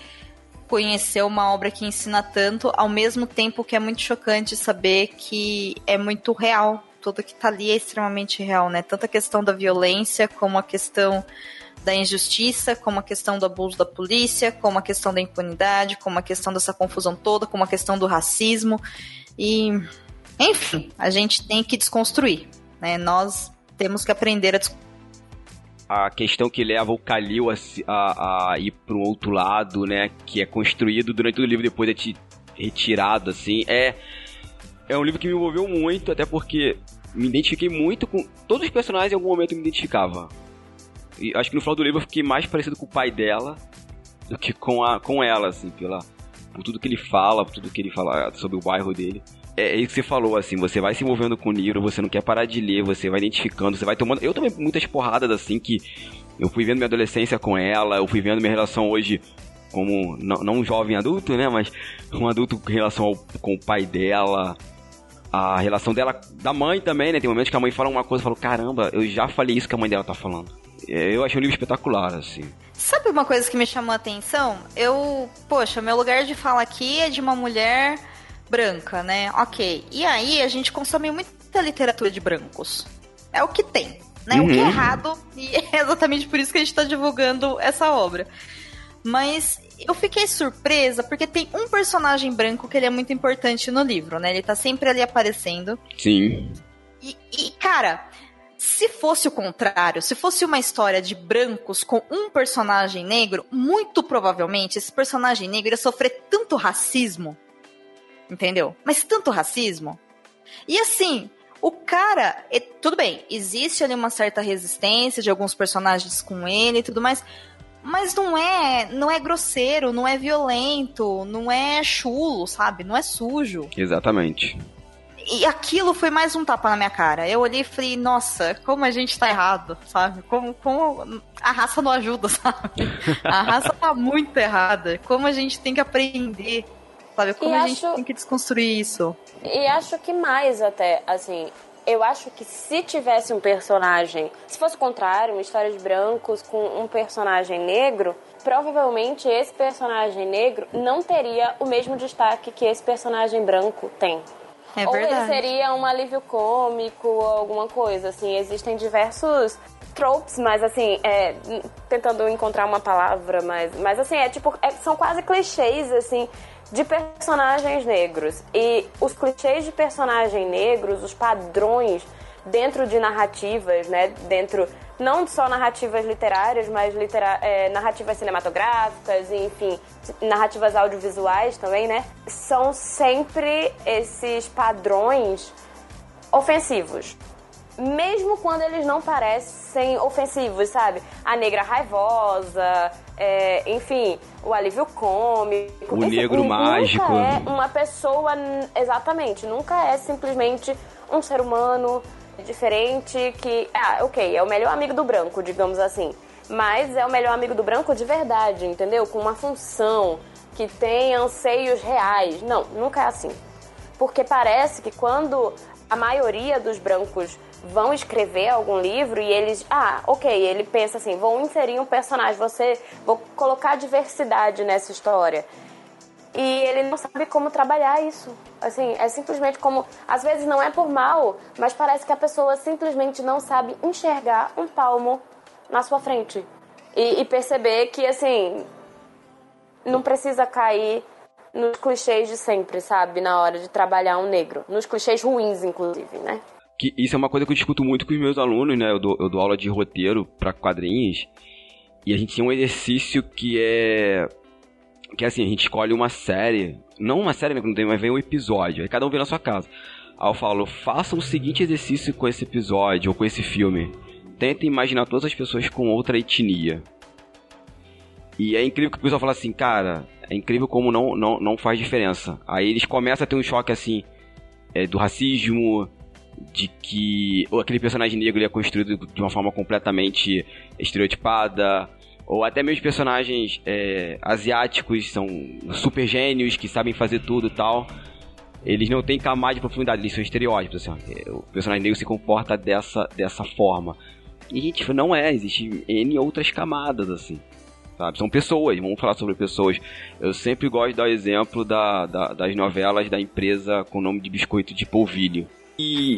conhecer uma obra que ensina tanto, ao mesmo tempo que é muito chocante saber que é muito real. Tudo que tá ali é extremamente real, né? Tanto a questão da violência como a questão da injustiça, como a questão do abuso da polícia, como a questão da impunidade, como a questão dessa confusão toda, como a questão do racismo. E, enfim, a gente tem que desconstruir. Né? Nós temos que aprender a a questão que leva o Kalil a, a, a ir para um outro lado, né, que é construído durante o livro depois é retirado, assim, é é um livro que me envolveu muito, até porque me identifiquei muito com todos os personagens em algum momento me identificava. E acho que no final do livro eu fiquei mais parecido com o pai dela do que com, a, com ela, assim, pela, por tudo que ele fala, por tudo que ele fala sobre o bairro dele. É, é isso que você falou, assim, você vai se envolvendo com o livro, você não quer parar de ler, você vai identificando, você vai tomando. Eu tomei muitas porradas, assim, que eu fui vendo minha adolescência com ela, eu fui vendo minha relação hoje como, não, não um jovem adulto, né, mas um adulto em relação ao, com o pai dela, a relação dela, da mãe também, né, tem momentos que a mãe fala uma coisa e fala, caramba, eu já falei isso que a mãe dela tá falando. É, eu achei um livro espetacular, assim. Sabe uma coisa que me chamou a atenção? Eu, poxa, meu lugar de fala aqui é de uma mulher branca, né? Ok. E aí a gente consome muita literatura de brancos. É o que tem, né? Uhum. O que é uhum. errado, e é exatamente por isso que a gente está divulgando essa obra. Mas eu fiquei surpresa porque tem um personagem branco que ele é muito importante no livro, né? Ele tá sempre ali aparecendo. Sim. E, e cara, se fosse o contrário, se fosse uma história de brancos com um personagem negro, muito provavelmente esse personagem negro ia sofrer tanto racismo. Entendeu? Mas tanto racismo. E assim, o cara. Tudo bem, existe ali uma certa resistência de alguns personagens com ele e tudo mais. Mas não é, não é grosseiro, não é violento, não é chulo, sabe? Não é sujo. Exatamente. E aquilo foi mais um tapa na minha cara. Eu olhei e falei, nossa, como a gente tá errado, sabe? Como, como a raça não ajuda, sabe? A raça tá muito errada. Como a gente tem que aprender, sabe? Como E a acho- gente tem que desconstruir isso. E acho que mais até, assim, eu acho que se tivesse um personagem, se fosse o contrário, uma história de brancos com um personagem negro, provavelmente esse personagem negro não teria o mesmo destaque que esse personagem branco tem. É ou ele seria um alívio cômico ou alguma coisa, assim, existem diversos tropes, mas assim, é, tentando encontrar uma palavra, mas, mas assim, é tipo, é- são quase clichês, assim, de personagens negros. E os clichês de personagem negros, os padrões dentro de narrativas, né, dentro não só narrativas literárias, mas litera é, narrativas cinematográficas, enfim, narrativas audiovisuais também, né? São sempre esses padrões ofensivos. Mesmo quando eles não parecem ofensivos, sabe? A negra raivosa, é, enfim, o alívio cômico. O Enfim, negro nunca mágico. é uma pessoa, exatamente, nunca é simplesmente um ser humano diferente que, ah, ok, é o melhor amigo do branco, digamos assim. Mas é o melhor amigo do branco de verdade, entendeu? Com uma função, que tem anseios reais. Não, nunca é assim. Porque parece que quando a maioria dos brancos vão escrever algum livro e eles, ah, ok, ele pensa assim, vou inserir um personagem, você, vou colocar diversidade nessa história. E ele não sabe como trabalhar isso. Assim, é simplesmente como, às vezes não é por mal, mas parece que a pessoa simplesmente não sabe enxergar um palmo na sua frente. E, e perceber que, assim, não precisa cair nos clichês de sempre, sabe? Na hora de trabalhar um negro. Nos clichês ruins, inclusive, né? Que isso é uma coisa que eu discuto muito com os meus alunos, né? Eu dou, eu dou aula de roteiro para quadrinhos. E a gente tem um exercício que é. Que é assim, a gente escolhe uma série. Não uma série mesmo, não tem, mas vem um episódio. Aí cada um vem na sua casa. Aí eu falo, faça o seguinte exercício com esse episódio ou com esse filme. Tenta imaginar todas as pessoas com outra etnia. E é incrível que o pessoal fala assim, cara, é incrível como não, não, não faz diferença. Aí eles começam a ter um choque assim, é, do racismo, de que aquele personagem negro é construído de uma forma completamente estereotipada, ou até mesmo personagens é, asiáticos são super gênios que sabem fazer tudo e tal. Eles não têm camada de profundidade, eles são estereótipos. Assim, ó. o personagem negro se comporta dessa, dessa forma. E, gente, não é, existe N outras camadas, assim. Sabe? São pessoas, vamos falar sobre pessoas. Eu sempre gosto de dar o exemplo da, da- das novelas da empresa com o nome de biscoito de polvilho. E.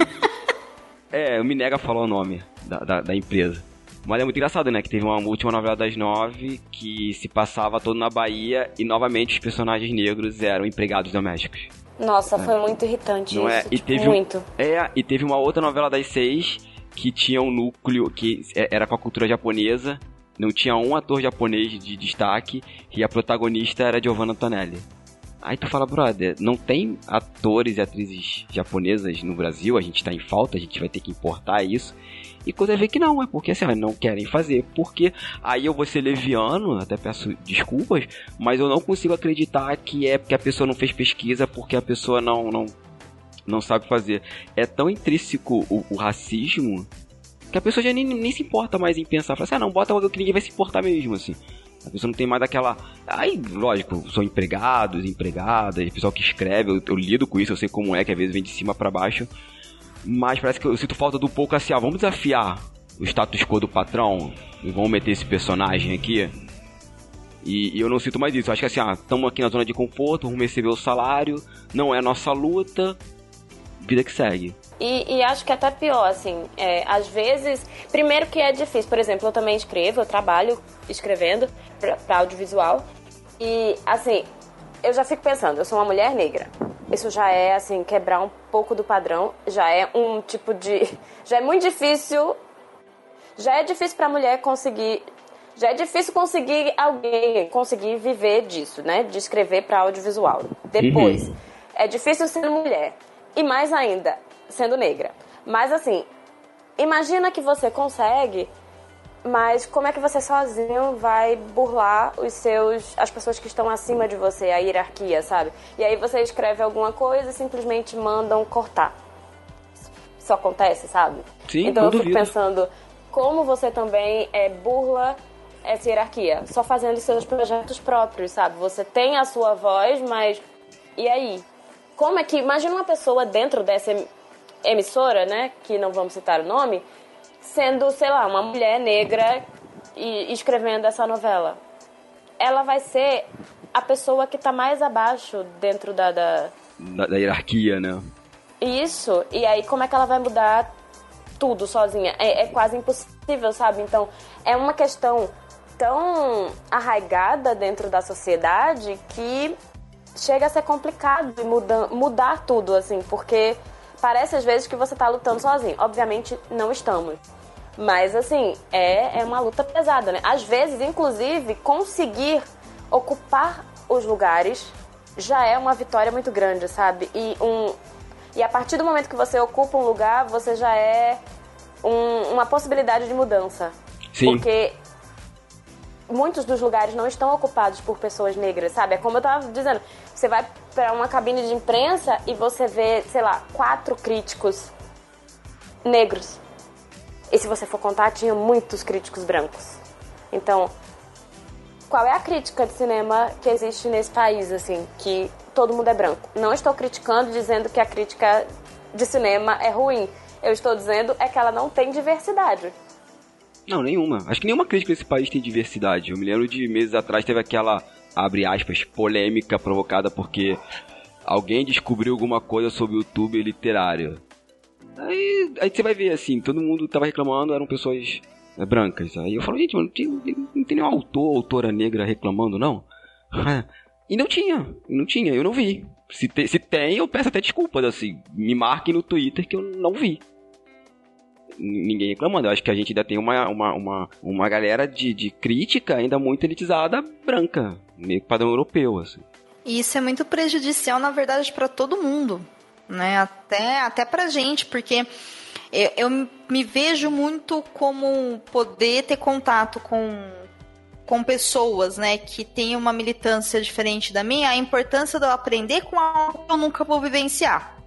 é, eu me nego a falar o nome da, da, da empresa. Mas é muito engraçado, né? Que teve uma última novela das nove que se passava todo na Bahia e novamente os personagens negros eram empregados domésticos. Nossa, foi muito irritante Não isso. é? E tipo, teve um- muito. É, e teve uma outra novela das seis que tinha um núcleo que é- era com a cultura japonesa. Não tinha um ator japonês de destaque e a protagonista era Giovanna Antonelli. Aí tu fala, brother, não tem atores e atrizes japonesas no Brasil, a gente tá em falta, a gente vai ter que importar isso. E quando eu ver que não, é porque assim, não querem fazer. Porque aí eu vou ser leviano, até peço desculpas, mas eu não consigo acreditar que é porque a pessoa não fez pesquisa, porque a pessoa não, não, não sabe fazer. É tão intrínseco o, o racismo que a pessoa já nem, nem se importa mais em pensar. Fala assim, ah, não, bota algo que ninguém vai se importar mesmo, assim. A pessoa não tem mais aquela. Aí, lógico, são empregados, empregadas, pessoal que escreve, eu, eu lido com isso, eu sei como é, que às vezes vem de cima pra baixo. Mas parece que eu sinto falta do pouco assim, ah, vamos desafiar o status quo do patrão e vamos meter esse personagem aqui. E, e eu não sinto mais isso. Eu acho que assim, ah, estamos aqui na zona de conforto, vamos receber o salário, não é nossa luta, vida que segue. E, e acho que até pior, assim, é, às vezes, primeiro que é difícil, por exemplo, eu também escrevo, eu trabalho escrevendo pra audiovisual, e assim, eu já fico pensando, eu sou uma mulher negra, isso já é, assim, quebrar um pouco do padrão, já é um tipo de. já é muito difícil, já é difícil pra mulher conseguir. Já é difícil conseguir alguém conseguir viver disso, né? De escrever pra audiovisual. Depois, é difícil sendo mulher. E mais ainda, sendo negra. Mas assim, imagina que você consegue mas como é que você sozinho vai burlar os seus as pessoas que estão acima de você, a hierarquia, sabe? E aí você escreve alguma coisa e simplesmente mandam cortar. Isso acontece, sabe? Sim, então eu fico duvido. pensando como você também é, burla essa hierarquia, só fazendo seus projetos próprios, sabe? Você tem a sua voz, mas e aí? Como é que imagina uma pessoa dentro dessa em- emissora, né, que não vamos citar o nome, sendo, sei lá, uma mulher negra e escrevendo essa novela. Ela vai ser a pessoa que tá mais abaixo dentro da, da... Da, da hierarquia, né? Isso, e aí como é que ela vai mudar tudo sozinha? É, é quase impossível, sabe? Então, é uma questão tão arraigada dentro da sociedade que chega a ser complicado de muda- mudar tudo, assim, porque parece às vezes que você tá lutando sozinho. Obviamente, não estamos. Mas, assim, é, é uma luta pesada, né? Às vezes, inclusive, conseguir ocupar os lugares já é uma vitória muito grande, sabe? E, um, e a partir do momento que você ocupa um lugar, você já é um- uma possibilidade de mudança. Sim. Porque muitos dos lugares não estão ocupados por pessoas negras, sabe? É como eu tava dizendo, você vai pra uma cabine de imprensa e você vê, sei lá, quatro críticos negros. E se você for contar, tinha muitos críticos brancos. Então, qual é a crítica de cinema que existe nesse país, assim, que todo mundo é branco? Não estou criticando dizendo que a crítica de cinema é ruim. Eu estou dizendo é que ela não tem diversidade. Não, nenhuma. Acho que nenhuma crítica nesse país tem diversidade. Eu me lembro de meses atrás teve aquela, abre aspas, polêmica provocada porque alguém descobriu alguma coisa sobre o YouTube literário. Aí, aí você vai ver assim, todo mundo tava reclamando, eram pessoas né, brancas. Aí eu falo, gente, mas não tem, não tem nenhum autor, autora negra reclamando, não? e não tinha, não tinha, eu não vi. Se, te- se tem, eu peço até desculpas, assim, me marquem no Twitter que eu não vi ninguém reclamando. Eu acho que a gente ainda tem uma, uma, uma, uma galera de, de crítica ainda muito elitizada branca, meio padrão europeu, assim. E isso é muito prejudicial, na verdade, para todo mundo, né? Até, até pra gente, porque eu, eu me vejo muito como poder ter contato com, com pessoas, né, que têm uma militância diferente da minha, a importância de eu aprender com algo que eu nunca vou vivenciar,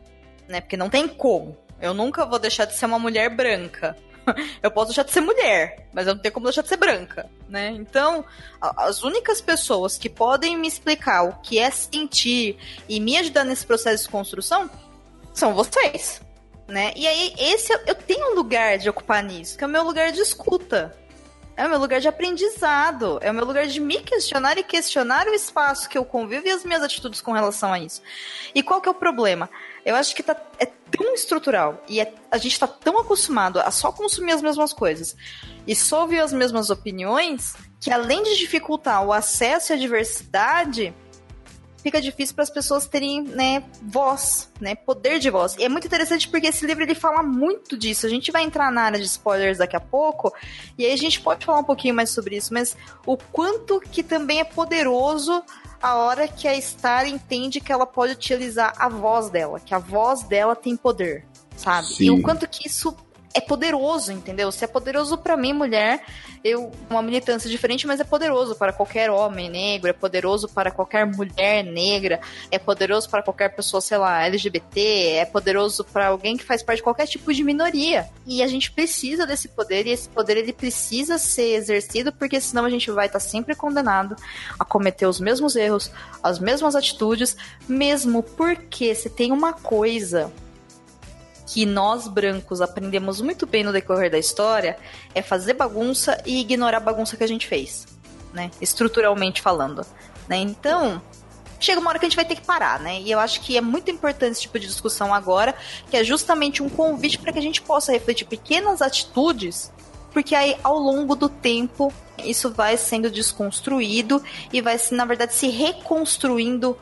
né? Porque não tem como. Eu nunca vou deixar de ser uma mulher branca. Eu posso deixar de ser mulher, mas eu não tenho como deixar de ser branca, né? Então, as únicas pessoas que podem me explicar o que é sentir e me ajudar nesse processo de construção são vocês, né? E aí, esse eu tenho um lugar de ocupar nisso, que é o meu lugar de escuta. É o meu lugar de aprendizado, é o meu lugar de me questionar e questionar o espaço que eu convivo e as minhas atitudes com relação a isso. E qual que é o problema? Eu acho que tá, é tão estrutural e é- a gente tá tão acostumado a só consumir as mesmas coisas e só ouvir as mesmas opiniões que além de dificultar o acesso a diversidade, fica difícil para as pessoas terem, né, voz, né, poder de voz. E é muito interessante porque esse livro ele fala muito disso. A gente vai entrar na área de spoilers daqui a pouco e aí a gente pode falar um pouquinho mais sobre isso, mas o quanto que também é poderoso a hora que a Star entende que ela pode utilizar a voz dela, que a voz dela tem poder, sabe? E Sim. o quanto que isso é poderoso, entendeu? Se é poderoso pra mim, mulher, eu uma militância diferente, mas é poderoso para qualquer homem negro, é poderoso para qualquer mulher negra, é poderoso para qualquer pessoa, sei lá, LGBT, é poderoso para alguém que faz parte de qualquer tipo de minoria. E a gente precisa desse poder e esse poder ele precisa ser exercido porque senão a gente vai estar sempre condenado a cometer os mesmos erros, as mesmas atitudes, mesmo porque se tem uma coisa que nós brancos aprendemos muito bem no decorrer da história é fazer bagunça e ignorar a bagunça que a gente fez, né? Estruturalmente falando, né? Então, chega uma hora que a gente vai ter que parar, né? E eu acho que é muito importante esse tipo de discussão agora, que é justamente um convite para que a gente possa refletir pequenas atitudes, porque aí ao longo do tempo isso vai sendo desconstruído e vai na verdade, se reconstruindo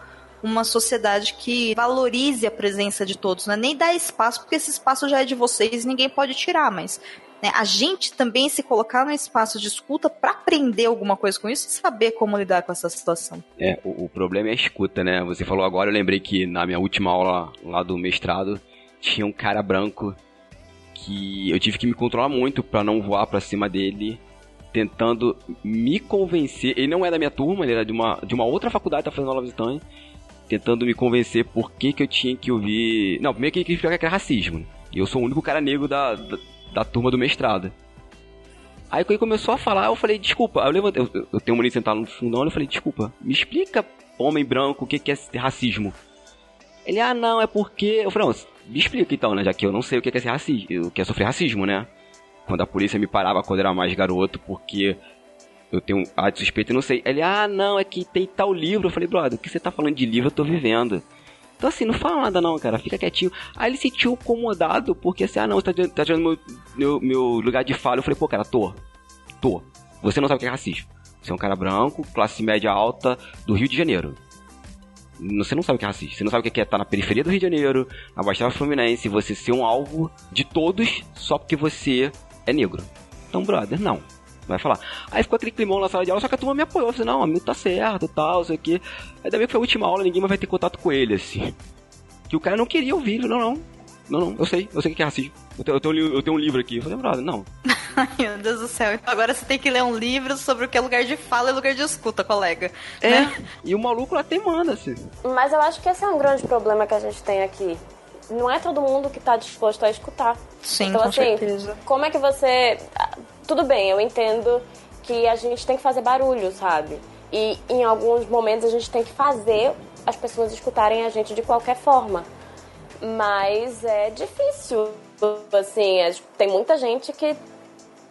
uma sociedade que valorize a presença de todos, né? Nem dá espaço, porque esse espaço já é de vocês ninguém pode tirar, mas né, a gente também se colocar no espaço de escuta para aprender alguma coisa com isso e saber como lidar com essa situação. É, o, o problema é a escuta, né? Você falou agora, eu lembrei que na minha última aula lá do mestrado, tinha um cara branco que eu tive que me controlar muito pra não voar pra cima dele tentando me convencer. Ele não é da minha turma, ele era de uma, de uma outra faculdade, tá fazendo aula visitante. Tentando me convencer por que, que eu tinha que ouvir. Não, primeiro que ele explicar que era racismo. E eu sou o único cara negro da, da, da turma do mestrado. Aí quando ele começou a falar, eu falei, desculpa. Aí eu levantei, eu, eu tenho um menino sentado no fundão, eu falei, desculpa, me explica, homem branco, o que, que é racismo. Ele, ah, não, é porque. Eu falei, não, me explica então, né? Já que eu não sei o que é ser racismo, o que é sofrer racismo, né? Quando a polícia me parava quando era mais garoto, porque eu tenho a de suspeita e não sei. Ele, ah, não, é que tem tal livro. Eu falei, brother, o que você tá falando de livro eu tô vivendo. Então assim, não fala nada não, cara, fica quietinho. Aí ele se sentiu incomodado, porque assim, ah não, você tá, tá tirando meu, meu, meu lugar de fala. Eu falei, pô, cara, tô. Tô. Você não sabe o que é racismo. Você é um cara branco, classe média alta, do Rio de Janeiro. Você não sabe o que é racista. Você não sabe o que é estar na periferia do Rio de Janeiro, na Baixada Fluminense, você ser um alvo de todos só porque você é negro. Então, brother, não. Vai falar. Aí ficou aquele climão na sala de aula, só que a turma me apoiou. Eu falei, não, amigo, tá certo, tal, isso aqui. Ainda bem que foi a última aula, ninguém mais vai ter contato com ele, assim. Que o cara não queria ouvir, não, não. Não, não, eu sei, eu sei o que é racismo. Eu tenho, eu tenho, eu tenho um livro aqui. Eu falei, brother, não. Ai, meu Deus do céu. Então agora você tem que ler um livro sobre o que é lugar de fala e lugar de escuta, colega. É, né? e o maluco lá tem manda, assim. Mas eu acho que esse é um grande problema que a gente tem aqui. Não é todo mundo que tá disposto a escutar. Sim, então, com assim, certeza. como é que você. ah, Tudo bem, eu entendo que a gente tem que fazer barulho, sabe? E em alguns momentos a gente tem que fazer as pessoas escutarem a gente de qualquer forma. Mas é difícil. Assim, as- tem muita gente que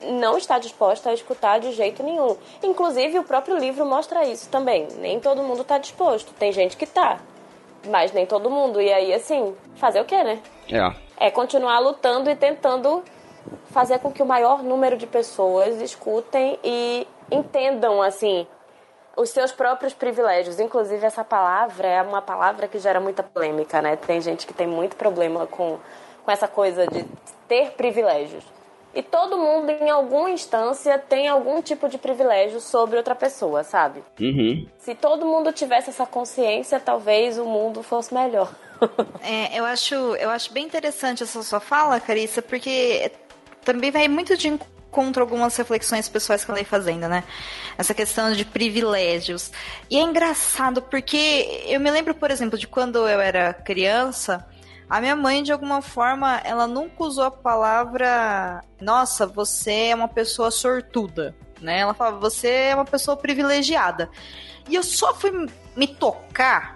não está disposta a escutar de jeito nenhum. Inclusive, o próprio livro mostra isso também. Nem todo mundo está disposto. Tem gente que tá, mas nem todo mundo. E aí, assim, fazer o quê, né? É. É continuar lutando e tentando fazer com que o maior número de pessoas escutem e entendam, assim, os seus próprios privilégios. Inclusive, essa palavra é uma palavra que gera muita polêmica, né? Tem gente que tem muito problema com, com essa coisa de ter privilégios. E todo mundo, em alguma instância, tem algum tipo de privilégio sobre outra pessoa, sabe? Uhum. Se todo mundo tivesse essa consciência, talvez o mundo fosse melhor. É, eu acho, eu acho bem interessante essa sua fala, Carissa, porque também vai muito de encontro a algumas reflexões pessoais que eu andei fazendo, né? Essa questão de privilégios. E é engraçado porque eu me lembro, por exemplo, de quando eu era criança, a minha mãe, de alguma forma, ela nunca usou a palavra nossa, você é uma pessoa sortuda, né? Ela falava, você é uma pessoa privilegiada. E eu só fui me tocar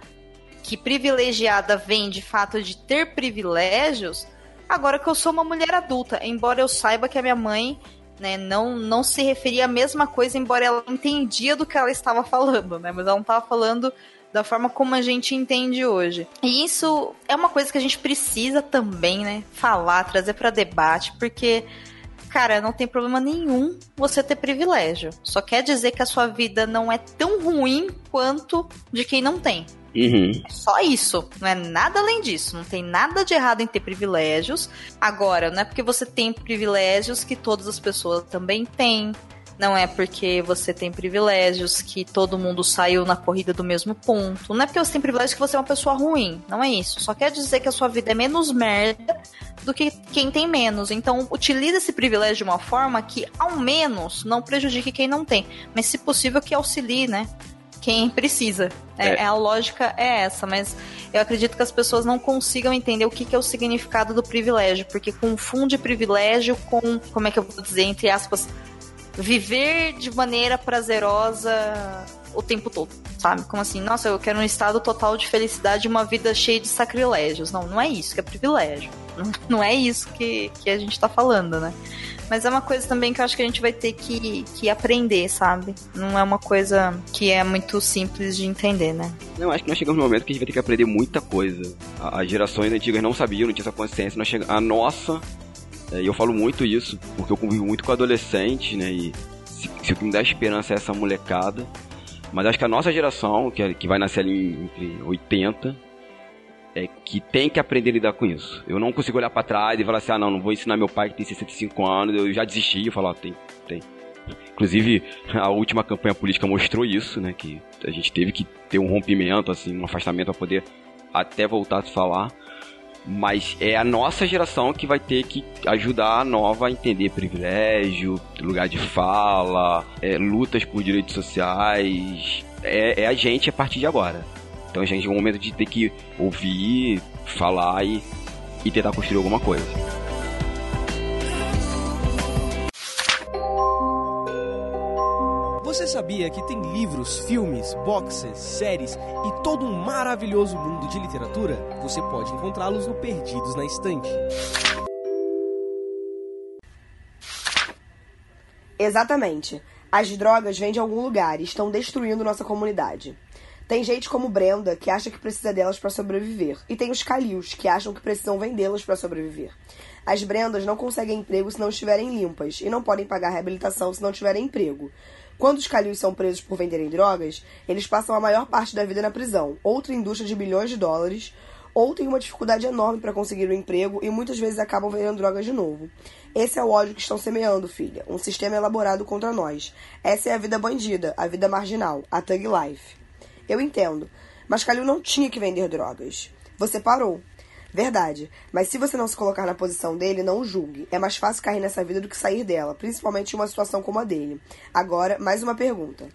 que privilegiada vem de fato de ter privilégios, agora que eu sou uma mulher adulta, embora eu saiba que a minha mãe né, não, não se referia à mesma coisa, embora ela entendia do que ela estava falando, né? Mas ela não estava falando da forma como a gente entende hoje. E isso é uma coisa que a gente precisa também, né? Falar, trazer para debate, porque cara, não tem problema nenhum você ter privilégio. Só quer dizer que a sua vida não é tão ruim quanto de quem não tem. Uhum. É só isso, não é nada além disso. Não tem nada de errado em ter privilégios. Agora, não é porque você tem privilégios que todas as pessoas também têm. Não é porque você tem privilégios que todo mundo saiu na corrida do mesmo ponto. Não é porque você tem privilégios que você é uma pessoa ruim. Não é isso. Só quer dizer que a sua vida é menos merda do que quem tem menos. Então, utilize esse privilégio de uma forma que, ao menos, não prejudique quem não tem. Mas, se possível, que auxilie, né? Quem precisa. É, É. A lógica é essa, mas eu acredito que as pessoas não consigam entender o que, que é o significado do privilégio, porque confunde privilégio com, como é que eu vou dizer, entre aspas, viver de maneira prazerosa o tempo todo, sabe? Como assim, nossa, eu quero um estado total de felicidade uma vida cheia de sacrilégios. Não, não é isso que é privilégio. Não, não é isso que, que a gente tá falando, né? Mas é uma coisa também que eu acho que a gente vai ter que, que aprender, sabe? Não é uma coisa que é muito simples de entender, né? Eu acho que nós chegamos num momento que a gente vai ter que aprender muita coisa. As gerações antigas não sabiam, não tinham essa consciência. Nós chega... A nossa, é, e eu falo muito isso, porque eu convivo muito com adolescentes, né? E se, se o que me dá esperança é essa molecada. Mas acho que a nossa geração, que, é- que vai nascer ali entre 80, é que tem que aprender a lidar com isso. Eu não consigo olhar pra trás e falar assim, ah não, não vou ensinar meu pai que tem 65 anos, eu já desisti, eu falo, ó, tem, tem. Inclusive, a última campanha política mostrou isso, né? Que a gente teve que ter um rompimento, assim, um afastamento para poder até voltar a falar. Mas é a nossa geração que vai ter que ajudar a nova a entender privilégio, lugar de fala, é, lutas por direitos sociais. É, é, a gente a partir de agora. Então a gente é um momento de ter que ouvir, falar e, e tentar construir alguma coisa. Você sabia que tem livros, filmes, boxes, séries e todo um maravilhoso mundo de literatura? Você pode encontrá-los no Perdidos na Estante. Exatamente. As drogas vêm de algum lugar e estão destruindo nossa comunidade. Tem gente como Brenda que acha que precisa delas para sobreviver, e tem os Calios que acham que precisam vendê-las para sobreviver. As Brendas não conseguem emprego se não estiverem limpas e não podem pagar reabilitação se não tiverem emprego. Quando os Calios são presos por venderem drogas, eles passam a maior parte da vida na prisão, outra indústria de bilhões de dólares, ou têm uma dificuldade enorme para conseguir um emprego e muitas vezes acabam vendendo drogas de novo. Esse é o ódio que estão semeando, filha. Um sistema elaborado contra nós. Essa é a vida bandida, a vida marginal, a thug life. Eu entendo, mas Calil não tinha que vender drogas. Você parou. Verdade. Mas se você não se colocar na posição dele, não julgue. É mais fácil cair nessa vida do que sair dela, principalmente em uma situação como a dele. Agora, mais uma pergunta.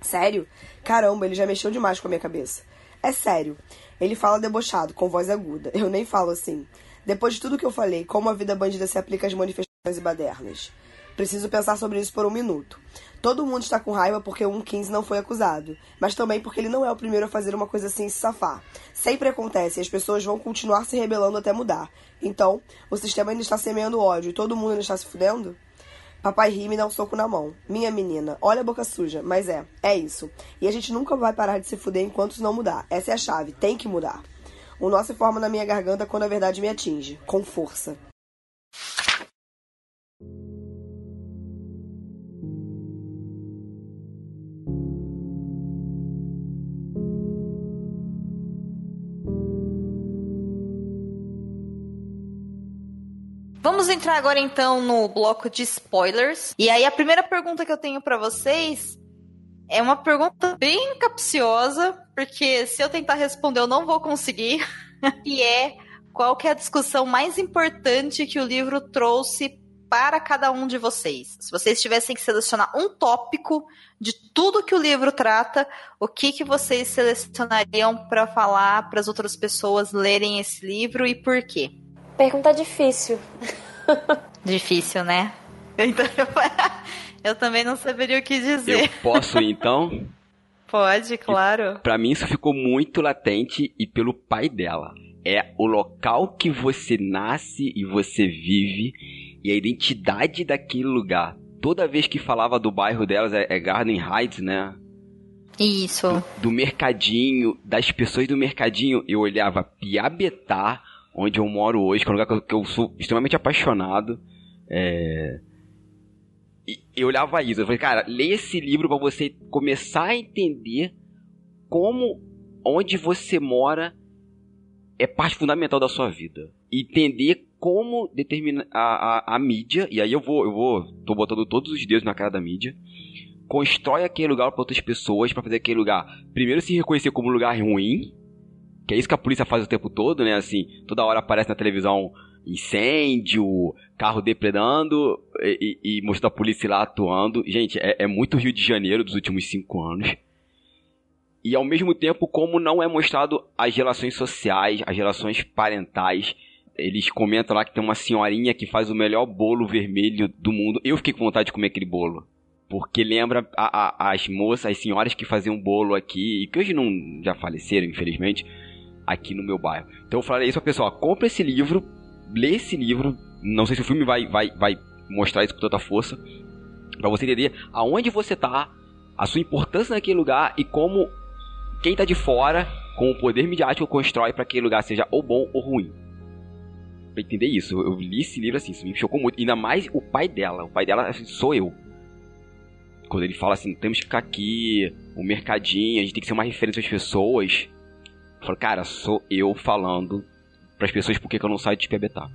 Sério? Caramba, ele já mexeu demais com a minha cabeça. É sério. Ele fala debochado, com voz aguda. Eu nem falo assim. Depois de tudo que eu falei, como a vida bandida se aplica às manifestações e badernas? Preciso pensar sobre isso por um minuto. Todo mundo está com raiva porque o 115 não foi acusado, mas também porque ele não é o primeiro a fazer uma coisa assim e se safar. Sempre acontece e as pessoas vão continuar se rebelando até mudar. Então, o sistema ainda está semeando ódio e todo mundo ainda está se fudendo? Papai ri e me dá um soco na mão. Minha menina, olha a boca suja, mas é, é isso. E a gente nunca vai parar de se fuder enquanto não mudar. Essa é a chave, tem que mudar. O nó se forma na minha garganta quando a verdade me atinge, com força. Vamos entrar agora então no bloco de spoilers. E aí a primeira pergunta que eu tenho para vocês é uma pergunta bem capciosa, porque se eu tentar responder eu não vou conseguir. e é qual que é a discussão mais importante que o livro trouxe para cada um de vocês? Se vocês tivessem que selecionar um tópico de tudo que o livro trata, o que, que vocês selecionariam para falar para as outras pessoas lerem esse livro e por quê? Pergunta difícil. Difícil, né? Então, eu também não saberia o que dizer. Eu posso então? Pode, claro. Para mim isso ficou muito latente e pelo pai dela. É o local que você nasce e você vive e a identidade daquele lugar. Toda vez que falava do bairro delas é, é Garden Heights, né? Isso. Do, do mercadinho, das pessoas do mercadinho, eu olhava Piabetá, onde eu moro hoje, que é um lugar que eu, que eu sou extremamente apaixonado. É... E eu olhava isso, eu falei, cara, leia esse livro para você começar a entender como onde você mora é parte fundamental da sua vida. Entender como determina a, a, a mídia, e aí eu vou, eu vou, tô botando todos os dedos na cara da mídia, constrói aquele lugar para outras pessoas, para fazer aquele lugar, primeiro se reconhecer como um lugar ruim, que é isso que a polícia faz o tempo todo, né? Assim, toda hora aparece na televisão incêndio, carro depredando e, e, e mostrando a polícia lá atuando. Gente, é, é, muito Rio de Janeiro dos últimos cinco anos. E ao mesmo tempo, como não é mostrado as relações sociais, as relações parentais. Eles comentam lá que tem uma senhorinha que faz o melhor bolo vermelho do mundo. Eu fiquei com vontade de comer aquele bolo. Porque lembra a, a, as moças, as senhoras que faziam bolo aqui, e que hoje não já faleceram, infelizmente aqui no meu bairro. Então eu falei isso pra pessoa, compra esse livro, lê esse livro, não sei se o filme vai, vai, vai mostrar isso com tanta força, para você entender aonde você tá, a sua importância naquele lugar e como quem tá de fora, com o poder midiático, constrói para que aquele lugar seja ou bom ou ruim. Pra entender isso, eu li esse livro assim, isso me chocou muito. Ainda mais o pai dela, o pai dela assim, sou eu. Quando ele fala assim, temos que ficar aqui, o mercadinho, a gente tem que ser uma referência às pessoas. Falo, cara, sou eu falando para as pessoas por que eu não saio de Piabetá.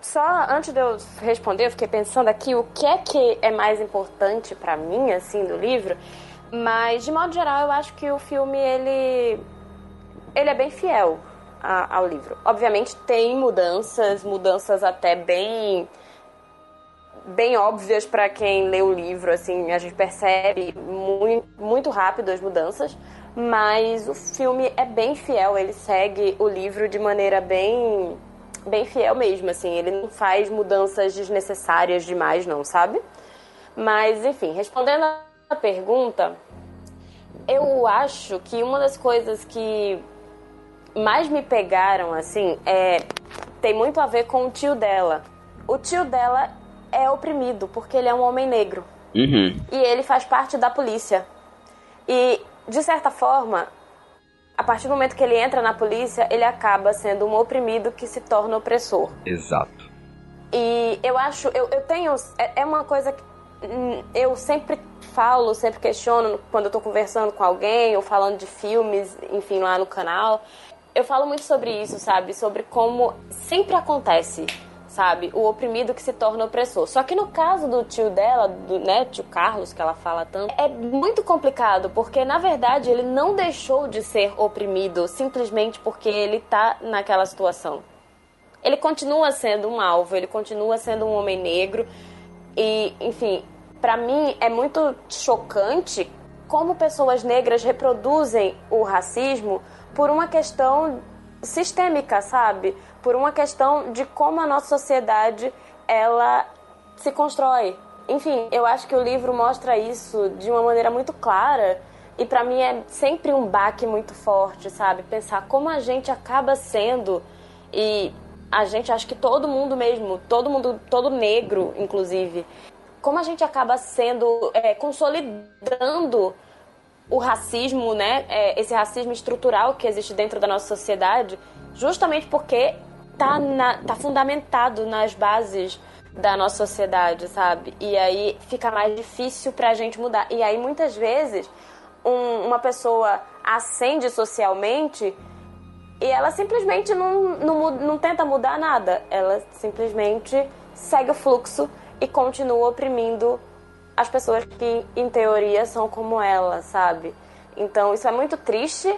Só antes de eu responder, eu fiquei pensando aqui o que é que é mais importante para mim, assim, do livro. Mas, de modo geral, eu acho que o filme, ele, ele é bem fiel a, ao livro. Obviamente tem mudanças, mudanças até bem bem óbvias para quem lê o livro, assim, a gente percebe muito, muito rápido as mudanças, mas o filme é bem fiel, ele segue o livro de maneira bem bem fiel mesmo, assim, ele não faz mudanças desnecessárias demais não, sabe? Mas enfim, respondendo a pergunta, eu acho que uma das coisas que mais me pegaram, assim, é tem muito a ver com o tio dela. O tio dela é oprimido porque ele é um homem negro. Uhum. E ele faz parte da polícia. E, de certa forma, a partir do momento que ele entra na polícia, ele acaba sendo um oprimido que se torna opressor. Exato. E eu acho, eu, eu tenho. É, é uma coisa que hum, eu sempre falo, sempre questiono quando eu tô conversando com alguém ou falando de filmes, enfim, lá no canal. Eu falo muito sobre isso, sabe? Sobre como sempre acontece, sabe? O oprimido que se torna opressor. Só que no caso do tio dela, do né, tio Carlos, que ela fala tanto, é muito complicado, porque na verdade ele não deixou de ser oprimido simplesmente porque ele tá naquela situação. Ele continua sendo um alvo, ele continua sendo um homem negro e, enfim, para mim é muito chocante como pessoas negras reproduzem o racismo por uma questão sistêmica, sabe? Por uma questão de como a nossa sociedade ela se constrói. Enfim, eu acho que o livro mostra isso de uma maneira muito clara e para mim é sempre um baque muito forte, sabe? Pensar como a gente acaba sendo e a gente acho que todo mundo mesmo, todo mundo, todo negro, inclusive, como a gente acaba sendo é, consolidando o racismo, né? É, esse racismo estrutural que existe dentro da nossa sociedade, justamente porque tá, na, tá fundamentado nas bases da nossa sociedade, sabe? E aí fica mais difícil pra gente mudar. E aí muitas vezes um, uma pessoa ascende socialmente e ela simplesmente não, não, não tenta mudar nada. Ela simplesmente segue o fluxo e continua oprimindo as pessoas que, em teoria, são como ela, sabe? Então, isso é muito triste,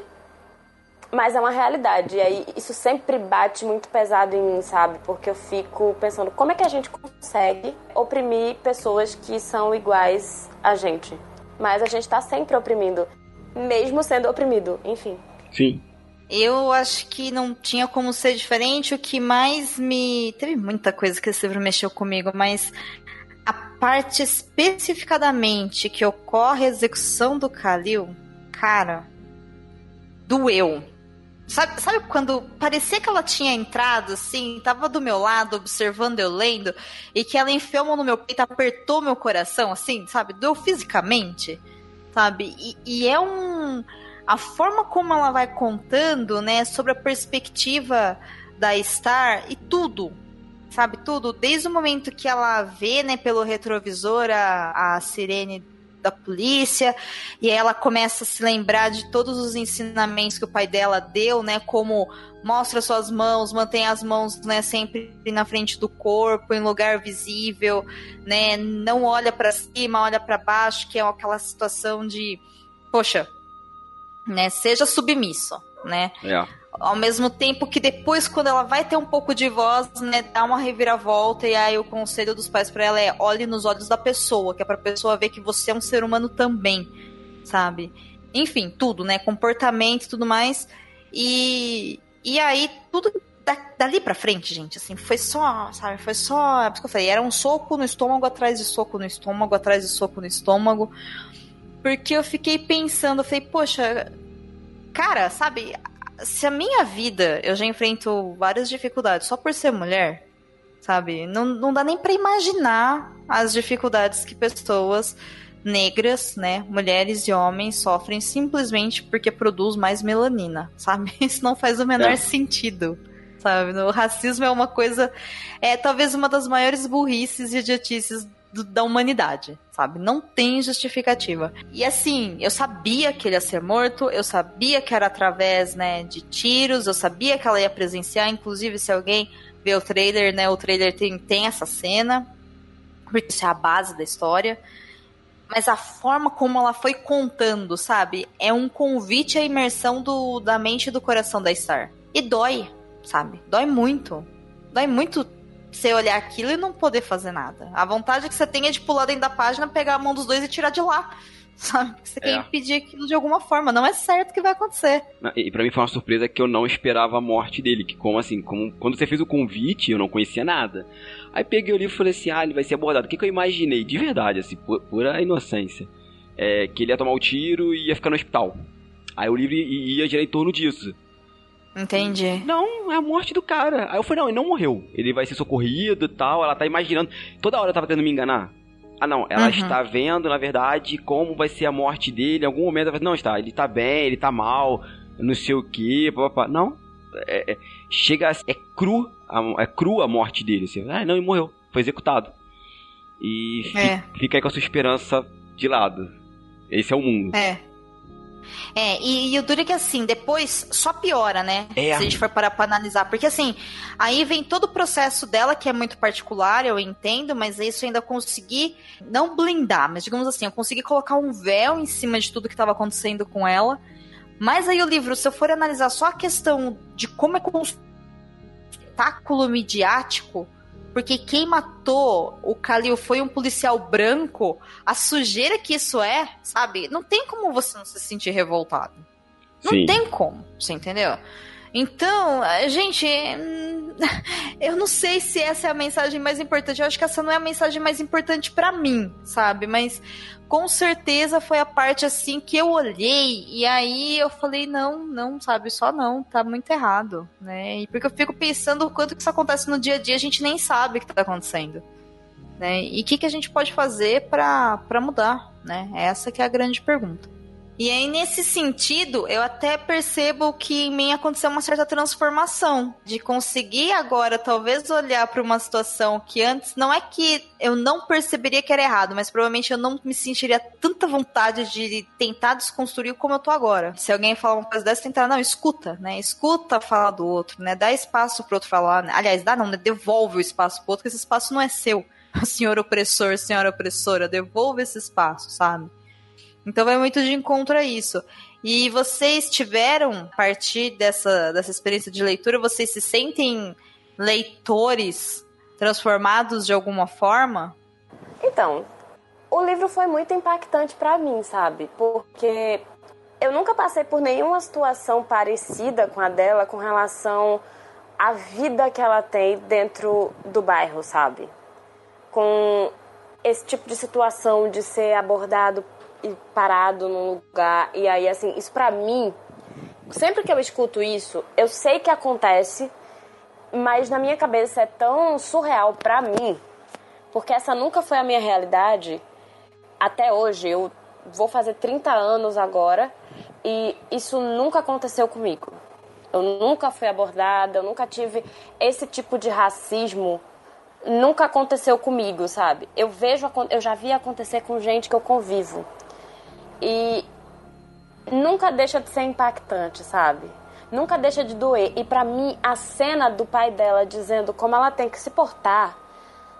mas é uma realidade. E aí, isso sempre bate muito pesado em mim, sabe? Porque eu fico pensando como é que a gente consegue oprimir pessoas que são iguais a gente. Mas a gente tá sempre oprimindo, mesmo sendo oprimido, enfim. Sim. Eu acho que não tinha como ser diferente. O que mais me. Teve muita coisa que esse livro mexeu comigo, mas a parte especificadamente que ocorre a execução do Kalil, cara, doeu. Sabe, sabe quando parecia que ela tinha entrado assim, tava do meu lado, observando eu lendo, e que ela enfiou a mão no meu peito, apertou meu coração, assim, sabe? Doeu fisicamente, sabe? E, e é um. A forma como ela vai contando, né, sobre a perspectiva da Star e tudo, sabe, tudo, desde o momento que ela vê, né, pelo retrovisor a, a sirene da polícia, e ela começa a se lembrar de todos os ensinamentos que o pai dela deu, né, como mostra suas mãos, mantém as mãos, né, sempre na frente do corpo, em lugar visível, né, não olha para cima, olha para baixo, que é aquela situação de, poxa, né, seja submisso, né? É. Ao mesmo tempo que depois, quando ela vai ter um pouco de voz, né, dá uma reviravolta e aí o conselho dos pais para ela é olhe nos olhos da pessoa, que é pra pessoa ver que você é um ser humano também, sabe? Enfim, tudo, né, comportamento e tudo mais. E, e aí, tudo da, dali pra frente, gente, assim, foi só, sabe, foi só, é isso que eu falei, era um soco no estômago atrás de soco no estômago, atrás de soco no estômago, porque eu fiquei pensando, eu falei, poxa, cara, sabe, se a minha vida eu já enfrento várias dificuldades só por ser mulher, sabe? Não, não dá nem para imaginar as dificuldades que pessoas negras, né, mulheres e homens sofrem simplesmente porque produz mais melanina, sabe? Isso não faz o menor É. sentido. Sabe, o racismo é uma coisa, é talvez uma das maiores burrices e idiotices do- da humanidade, sabe? Não tem justificativa. E assim, eu sabia que ele ia ser morto, eu sabia que era através, né, de tiros, eu sabia que ela ia presenciar, inclusive se alguém vê o trailer, né, o trailer tem, tem essa cena, porque isso é a base da história. Mas a forma como ela foi contando, sabe? É um convite à imersão do, da mente e do coração da Star. E dói, sabe? Dói muito. Dói muito você olhar aquilo e não poder fazer nada. A vontade que você tem é de pular dentro da página, pegar a mão dos dois e tirar de lá. Sabe? Você é. quer impedir aquilo de alguma forma. Não é certo que vai acontecer. E para mim foi uma surpresa que eu não esperava a morte dele. Que como assim, como, quando você fez o convite, eu não conhecia nada. Aí peguei o livro e falei assim, ah, ele vai ser abordado. O que, que eu imaginei? De verdade, assim, pura inocência. É, que ele ia tomar o um tiro e ia ficar no hospital. Aí o livro ia girar em torno disso. Entendi. Não, é a morte do cara. Aí eu falei, não, ele não morreu. Ele vai ser socorrido e tal. Ela tá imaginando. Toda hora eu tava tentando me enganar. Ah, não, ela uhum. está vendo, na verdade, como vai ser a morte dele. Em algum momento ela vai não, está, ele tá bem, ele tá mal, não sei o que, papapá. Não, é, é, chega, é cru, é cru a morte dele. Assim. Ah, não, ele morreu, foi executado. E é. fica aí com a sua esperança de lado. Esse é o mundo. É. É, e, e o duro é que assim, depois só piora, né? É. Se a gente for parar pra analisar. Porque assim, aí vem todo o processo dela, que é muito particular, eu entendo, mas isso eu ainda consegui não blindar, mas digamos assim, eu consegui colocar um véu em cima de tudo que estava acontecendo com ela. Mas aí o livro, se eu for analisar só a questão de como é um espetáculo midiático, porque quem matou o Kalil foi um policial branco, a sujeira que isso é, sabe? Não tem como você não se sentir revoltado. Não Sim. tem como, você entendeu? Então, gente, eu não sei se essa é a mensagem mais importante. Eu acho que essa não é a mensagem mais importante para mim, sabe? Mas com certeza foi a parte assim que eu olhei e aí eu falei não, não, sabe, só não, tá muito errado, né? E porque eu fico pensando o quanto que isso acontece no dia a dia, a gente nem sabe o que tá acontecendo. Né? E o que, que a gente pode fazer para mudar, né? Essa que é a grande pergunta. E aí, nesse sentido, eu até percebo que em mim aconteceu uma certa transformação. De conseguir agora, talvez, olhar para uma situação que antes não é que eu não perceberia que era errado, mas provavelmente eu não me sentiria tanta vontade de tentar desconstruir como eu tô agora. Se alguém falar uma coisa dessa, tentar, não, escuta, né? Escuta falar do outro, né? Dá espaço pro outro falar. Né? Aliás, dá não, né? Devolve o espaço pro outro, porque esse espaço não é seu. Senhor opressor, senhora opressora, devolve esse espaço, sabe? Então vai muito de encontro a isso. E vocês tiveram, a partir dessa, dessa experiência de leitura, vocês se sentem leitores transformados de alguma forma? Então, o livro foi muito impactante para mim, sabe? Porque eu nunca passei por nenhuma situação parecida com a dela com relação à vida que ela tem dentro do bairro, sabe? Com esse tipo de situação de ser abordado parado num lugar. E aí, assim, isso pra mim, sempre que eu escuto isso, eu sei que acontece, mas na minha cabeça é tão surreal pra mim, porque essa nunca foi a minha realidade até hoje. Eu vou fazer 30 anos agora e isso nunca aconteceu comigo. Eu nunca fui abordada, eu nunca tive esse tipo de racismo nunca aconteceu comigo, sabe? Eu vejo, eu já vi acontecer com gente que eu convivo. E nunca deixa de ser impactante, sabe? Nunca deixa de doer. E para mim, a cena do pai dela dizendo como ela tem que se portar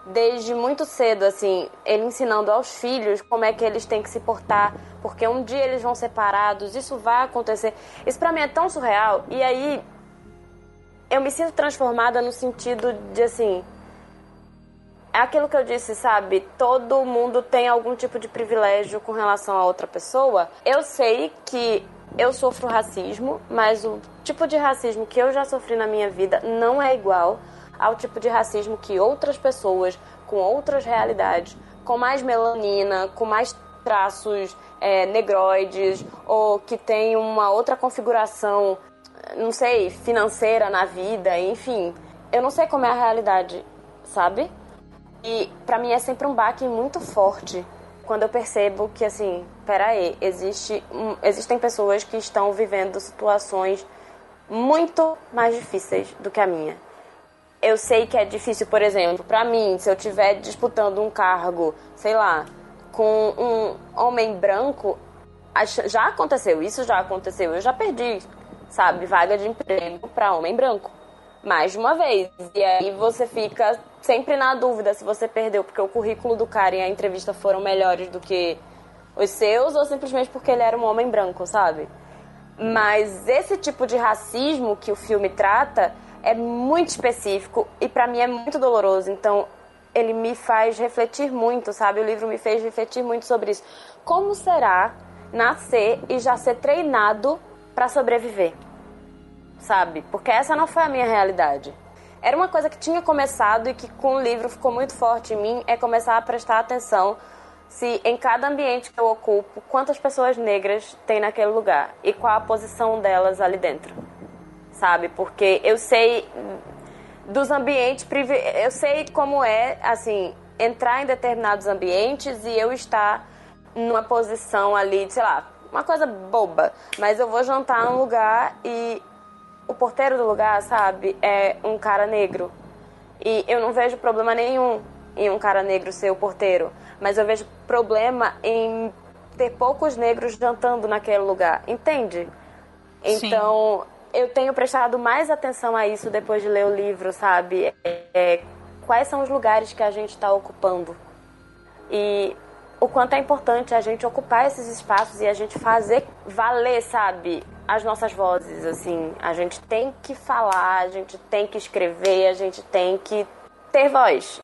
desde muito cedo, assim, ele ensinando aos filhos como é que eles têm que se portar, porque um dia eles vão separados, isso vai acontecer. Isso para mim é tão surreal. E aí eu me sinto transformada no sentido de assim, é aquilo que eu disse, sabe? Todo mundo tem algum tipo de privilégio com relação a outra pessoa. Eu sei que eu sofro racismo, mas o tipo de racismo que eu já sofri na minha vida não é igual ao tipo de racismo que outras pessoas com outras realidades, com mais melanina, com mais traços é, negroides ou que tem uma outra configuração, não sei, financeira na vida, enfim. Eu não sei como é a realidade, sabe? E para mim é sempre um baque muito forte quando eu percebo que assim, peraí, existe, existem pessoas que estão vivendo situações muito mais difíceis do que a minha. Eu sei que é difícil, por exemplo, para mim, se eu estiver disputando um cargo, sei lá, com um homem branco, já aconteceu, isso já aconteceu, eu já perdi, sabe, vaga de emprego para homem branco mais de uma vez. E aí você fica sempre na dúvida se você perdeu porque o currículo do cara e a entrevista foram melhores do que os seus ou simplesmente porque ele era um homem branco, sabe? Mas esse tipo de racismo que o filme trata é muito específico e para mim é muito doloroso. Então, ele me faz refletir muito, sabe? O livro me fez refletir muito sobre isso. Como será nascer e já ser treinado para sobreviver? Sabe? Porque essa não foi a minha realidade. Era uma coisa que tinha começado e que com o livro ficou muito forte em mim, é começar a prestar atenção se em cada ambiente que eu ocupo, quantas pessoas negras tem naquele lugar e qual a posição delas ali dentro. Sabe? Porque eu sei dos ambientes, eu sei como é, assim, entrar em determinados ambientes e eu estar numa posição ali, sei lá, uma coisa boba, mas eu vou jantar num lugar e o porteiro do lugar, sabe, é um cara negro. E eu não vejo problema nenhum em um cara negro ser o porteiro, mas eu vejo problema em ter poucos negros jantando naquele lugar, entende? Então, Sim eu tenho prestado mais atenção a isso depois de ler o livro, sabe? É, é, quais são os lugares que a gente está ocupando e o quanto é importante a gente ocupar esses espaços e a gente fazer valer, sabe, as nossas vozes, assim. A gente tem que falar, a gente tem que escrever, a gente tem que ter voz.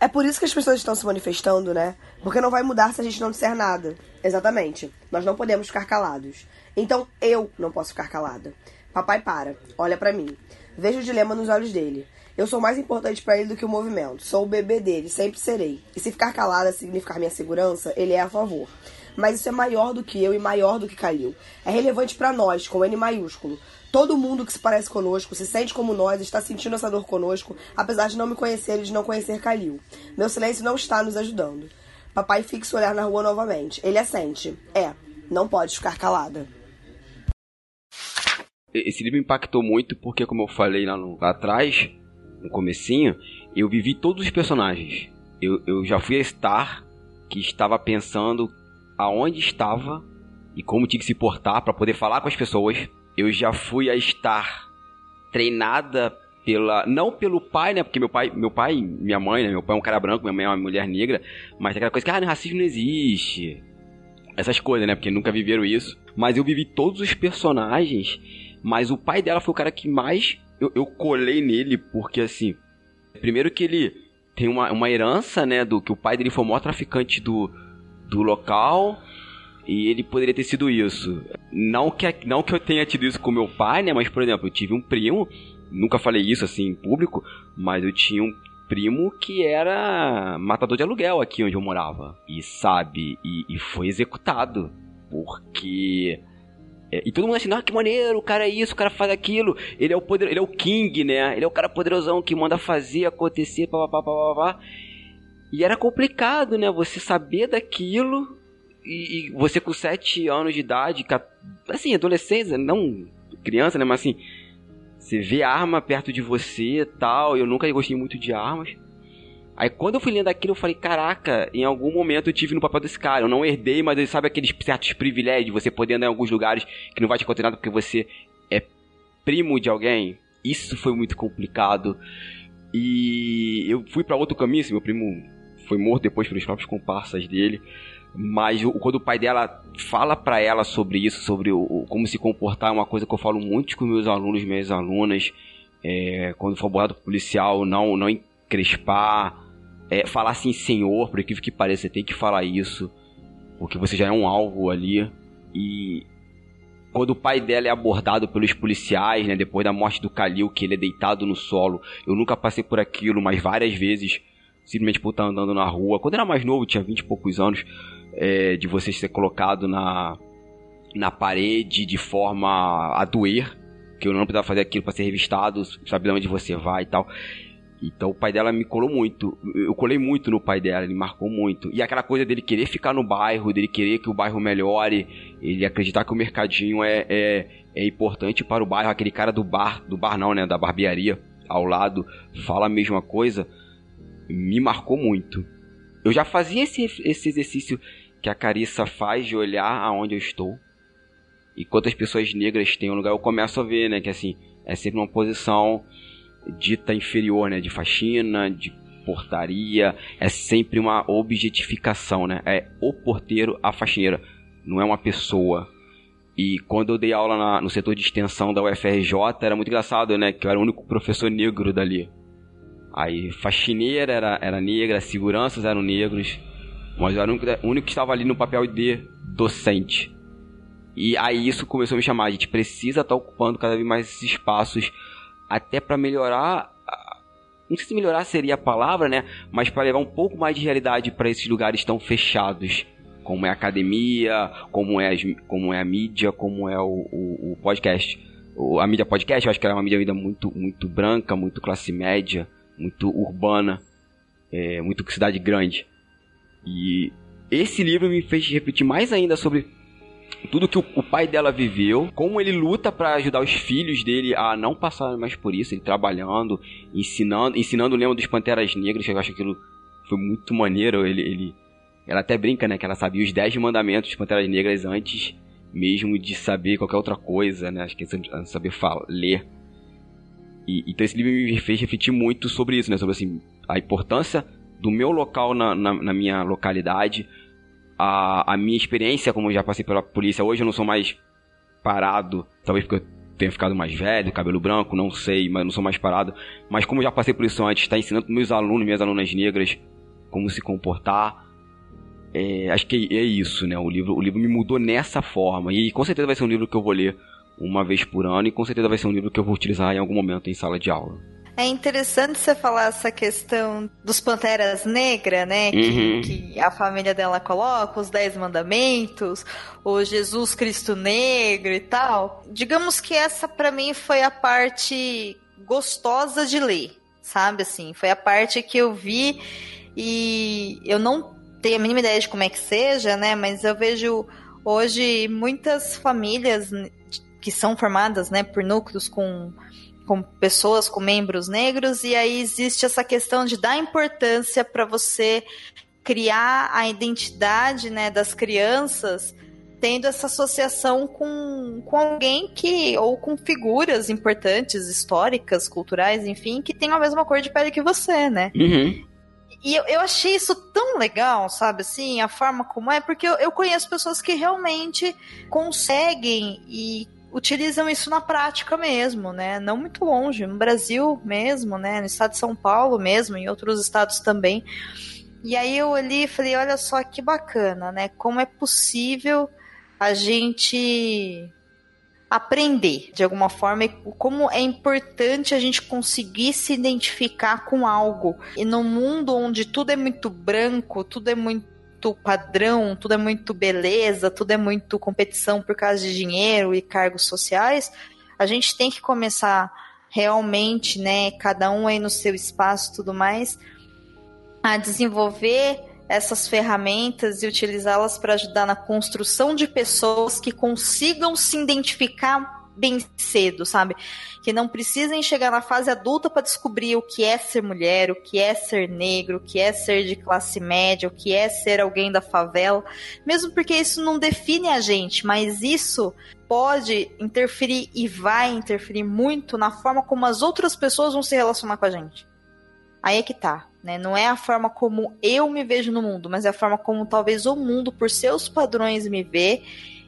É por isso que as pessoas estão se manifestando, né? Porque não vai mudar se a gente não disser nada. Exatamente. Nós não podemos ficar calados. Então eu não posso ficar calada. Papai para, olha para mim. Vejo o dilema nos olhos dele. Eu sou mais importante para ele do que o movimento. Sou o bebê dele, sempre serei. E se ficar calada significar minha segurança, ele é a favor. Mas isso é maior do que eu e maior do que Kalil. É relevante para nós, com N maiúsculo. Todo mundo que se parece conosco, se sente como nós, está sentindo essa dor conosco, apesar de não me conhecer e de não conhecer Kalil. Meu silêncio não está nos ajudando. Papai fixa o olhar na rua novamente. Ele assente. É, não pode ficar calada. Esse livro impactou muito porque, como eu falei lá, no, lá atrás, no comecinho, eu vivi todos os personagens. Eu, eu já fui a Star, que estava pensando aonde estava e como tinha que se portar para poder falar com as pessoas. Eu já fui a Star treinada pela não pelo pai, né? Porque meu pai, meu pai, minha mãe, né? Meu pai é um cara branco, minha mãe é uma mulher negra, mas aquela coisa que ah, racismo não existe. Essas coisas, né? Porque nunca viveram isso. Mas eu vivi todos os personagens mas o pai dela foi o cara que mais eu, eu colei nele, porque assim, primeiro que ele tem uma, uma herança, né, do que o pai dele foi o maior traficante do, do local. E ele poderia ter sido isso. Não que, não que eu tenha tido isso com meu pai, né? Mas, por exemplo, eu tive um primo, nunca falei isso assim em público, mas eu tinha um primo que era matador de aluguel aqui onde eu morava. E sabe, e, e foi executado. Porque é, e todo mundo assim, ah, que maneiro, o cara é isso, o cara faz aquilo. Ele é o poder, ele é o king, né? Ele é o cara poderosão que manda fazer acontecer, papapá, papapá. E era complicado, né? Você saber daquilo e, e você com 7 anos de idade, assim, adolescência, não criança, né? Mas assim, você vê arma perto de você tal. Eu nunca gostei muito de armas. Aí quando eu fui lendo aquilo, eu falei, caraca, em algum momento eu tive no papel desse cara. Eu não herdei, mas ele sabe aqueles certos privilégios, você poder andar em alguns lugares que não vai te acontecer nada porque você é primo de alguém. Isso foi muito complicado. E eu fui para outro caminho, assim, meu primo foi morto depois pelos próprios comparsas dele. Mas quando o pai dela fala para ela sobre isso, sobre o, como se comportar, é uma coisa que eu falo muito com meus alunos, minhas alunas. É, quando for abordado policial, não, não encrespar, é, falar assim, senhor, por incrível que pareça, você tem que falar isso, porque você já é um alvo ali. E quando o pai dela é abordado pelos policiais, né, depois da morte do Kalil, que ele é deitado no solo, eu nunca passei por aquilo, mas várias vezes, simplesmente por estar andando na rua. Quando eu era mais novo, tinha 20 e poucos anos, é, de você ser colocado na, na parede de forma a doer, que eu não precisava fazer aquilo para ser revistado, saber onde você vai e tal. Então o pai dela me colou muito. Eu colei muito no pai dela, ele marcou muito. E aquela coisa dele querer ficar no bairro, dele querer que o bairro melhore, ele acreditar que o mercadinho é, é, é importante para o bairro. Aquele cara do bar, do bar não, né? Da barbearia ao lado, fala a mesma coisa. Me marcou muito. Eu já fazia esse, esse exercício que a Carissa faz de olhar aonde eu estou. E quantas pessoas negras têm um lugar, eu começo a ver, né? Que assim, é sempre uma posição dita inferior, né? De faxina, de portaria, é sempre uma objetificação, né? É o porteiro, a faxineira, não é uma pessoa. E quando eu dei aula na, no setor de extensão da UFRJ, era muito engraçado, né? Que eu era o único professor negro dali. Aí, faxineira era, era negra, seguranças eram negros, mas eu era o único, único que estava ali no papel de docente. E aí isso começou a me chamar, a gente precisa estar tá ocupando cada vez mais esses espaços, até para melhorar não sei se melhorar seria a palavra, né? Mas para levar um pouco mais de realidade para esses lugares tão fechados, como é a academia, como é, as, como é a mídia, como é o, o, o podcast. O, a mídia podcast, eu acho que ela é uma mídia ainda muito, muito branca, muito classe média, muito urbana, é, muito cidade grande. E esse livro me fez refletir mais ainda sobre tudo que o, pai dela viveu, como ele luta para ajudar os filhos dele a não passar mais por isso, ele trabalhando, ensinando, ensinando o lema dos Panteras Negras, que eu acho que aquilo foi muito maneiro, ele, ele ela até brinca, né, que ela sabia os 10 mandamentos dos Panteras Negras antes mesmo de saber qualquer outra coisa, né, acho que é saber falar, ler. E, então esse livro me fez refletir muito sobre isso, né, sobre assim, a importância do meu local na, na, na minha localidade, a, a minha experiência, como eu já passei pela polícia, hoje eu não sou mais parado, talvez porque eu tenha ficado mais velho, cabelo branco, não sei, mas não sou mais parado. Mas como eu já passei por isso antes, está ensinando meus alunos, minhas alunas negras, como se comportar. É, acho que é isso, né? O livro, o livro me mudou nessa forma. E com certeza vai ser um livro que eu vou ler uma vez por ano e com certeza vai ser um livro que eu vou utilizar em algum momento em sala de aula. É interessante você falar essa questão dos Panteras Negras, né? Uhum. Que, que, a família dela coloca, os Dez Mandamentos, o Jesus Cristo Negro e tal. Digamos que essa para mim foi a parte gostosa de ler, sabe? Assim, foi a parte que eu vi e eu não tenho a mínima ideia de como é que seja, né? Mas eu vejo hoje muitas famílias que são formadas, né, por núcleos com com pessoas com membros negros, e aí existe essa questão de dar importância para você criar a identidade né, das crianças tendo essa associação com, com alguém que, ou com figuras importantes, históricas, culturais, enfim, que tem a mesma cor de pele que você, né? Uhum. E eu, eu achei isso tão legal, sabe, assim, a forma como é, porque eu, eu conheço pessoas que realmente conseguem e utilizam isso na prática mesmo, né? Não muito longe, no Brasil mesmo, né? No estado de São Paulo mesmo, em outros estados também. E aí eu olhei e falei, olha só que bacana, né? Como é possível a gente aprender de alguma forma e como é importante a gente conseguir se identificar com algo. E no mundo onde tudo é muito branco, tudo é muito muito padrão, tudo é muito beleza, tudo é muito competição por causa de dinheiro e cargos sociais, a gente tem que começar realmente, né, cada um aí no seu espaço tudo mais, a desenvolver essas ferramentas e utilizá-las para ajudar na construção de pessoas que consigam se identificar bem cedo, sabe? Que não precisem chegar na fase adulta para descobrir o que é ser mulher, o que é ser negro, o que é ser de classe média, o que é ser alguém da favela, mesmo porque isso não define a gente, mas isso pode interferir e vai interferir muito na forma como as outras pessoas vão se relacionar com a gente. Aí é que tá. Né? Não é a forma como eu me vejo no mundo, mas é a forma como talvez o mundo, por seus padrões, me vê.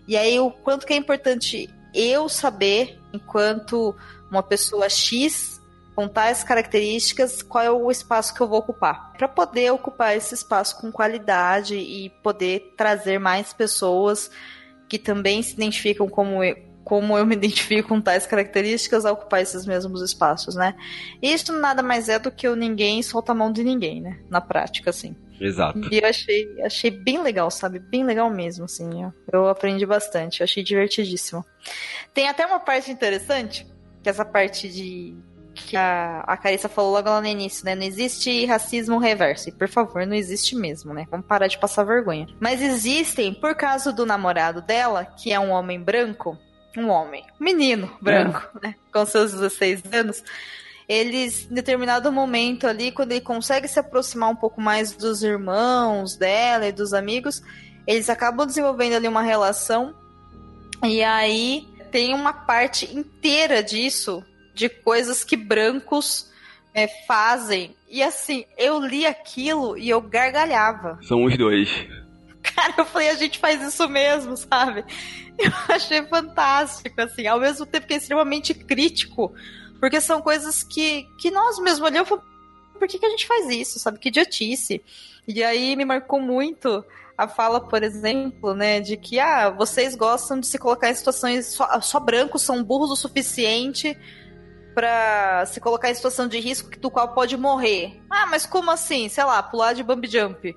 E aí, o quanto que é importante eu saber, enquanto uma pessoa X, com tais características, qual é o espaço que eu vou ocupar. Para poder ocupar esse espaço com qualidade e poder trazer mais pessoas que também se identificam como eu, como eu me identifico com tais características a ocupar esses mesmos espaços, né? Isso nada mais é do que o ninguém solta a mão de ninguém, né? Na prática, assim. Exato. E eu achei, achei bem legal, sabe? Bem legal mesmo, assim. Eu aprendi bastante, eu achei divertidíssimo. Tem até uma parte interessante, que é essa parte de. Que a, a Carissa falou logo lá no início, né? Não existe racismo reverso. E por favor, não existe mesmo, né? Vamos parar de passar vergonha. Mas existem, por causa do namorado dela, que é um homem branco, um homem, um menino branco, é. né? Com seus 16 anos eles, em determinado momento ali, quando ele consegue se aproximar um pouco mais dos irmãos dela e dos amigos, eles acabam desenvolvendo ali uma relação. E aí tem uma parte inteira disso, de coisas que brancos é, fazem. E assim, eu li aquilo e eu gargalhava. São os dois. Cara, eu falei, a gente faz isso mesmo, sabe? Eu achei fantástico, assim, ao mesmo tempo que é extremamente crítico, porque são coisas que, que nós mesmos olhamos e por que, que a gente faz isso, sabe? Que idiotice. E aí me marcou muito a fala, por exemplo, né, de que ah, vocês gostam de se colocar em situações só, só brancos são burros o suficiente para se colocar em situação de risco do qual pode morrer. Ah, mas como assim? Sei lá, pular de bump jump.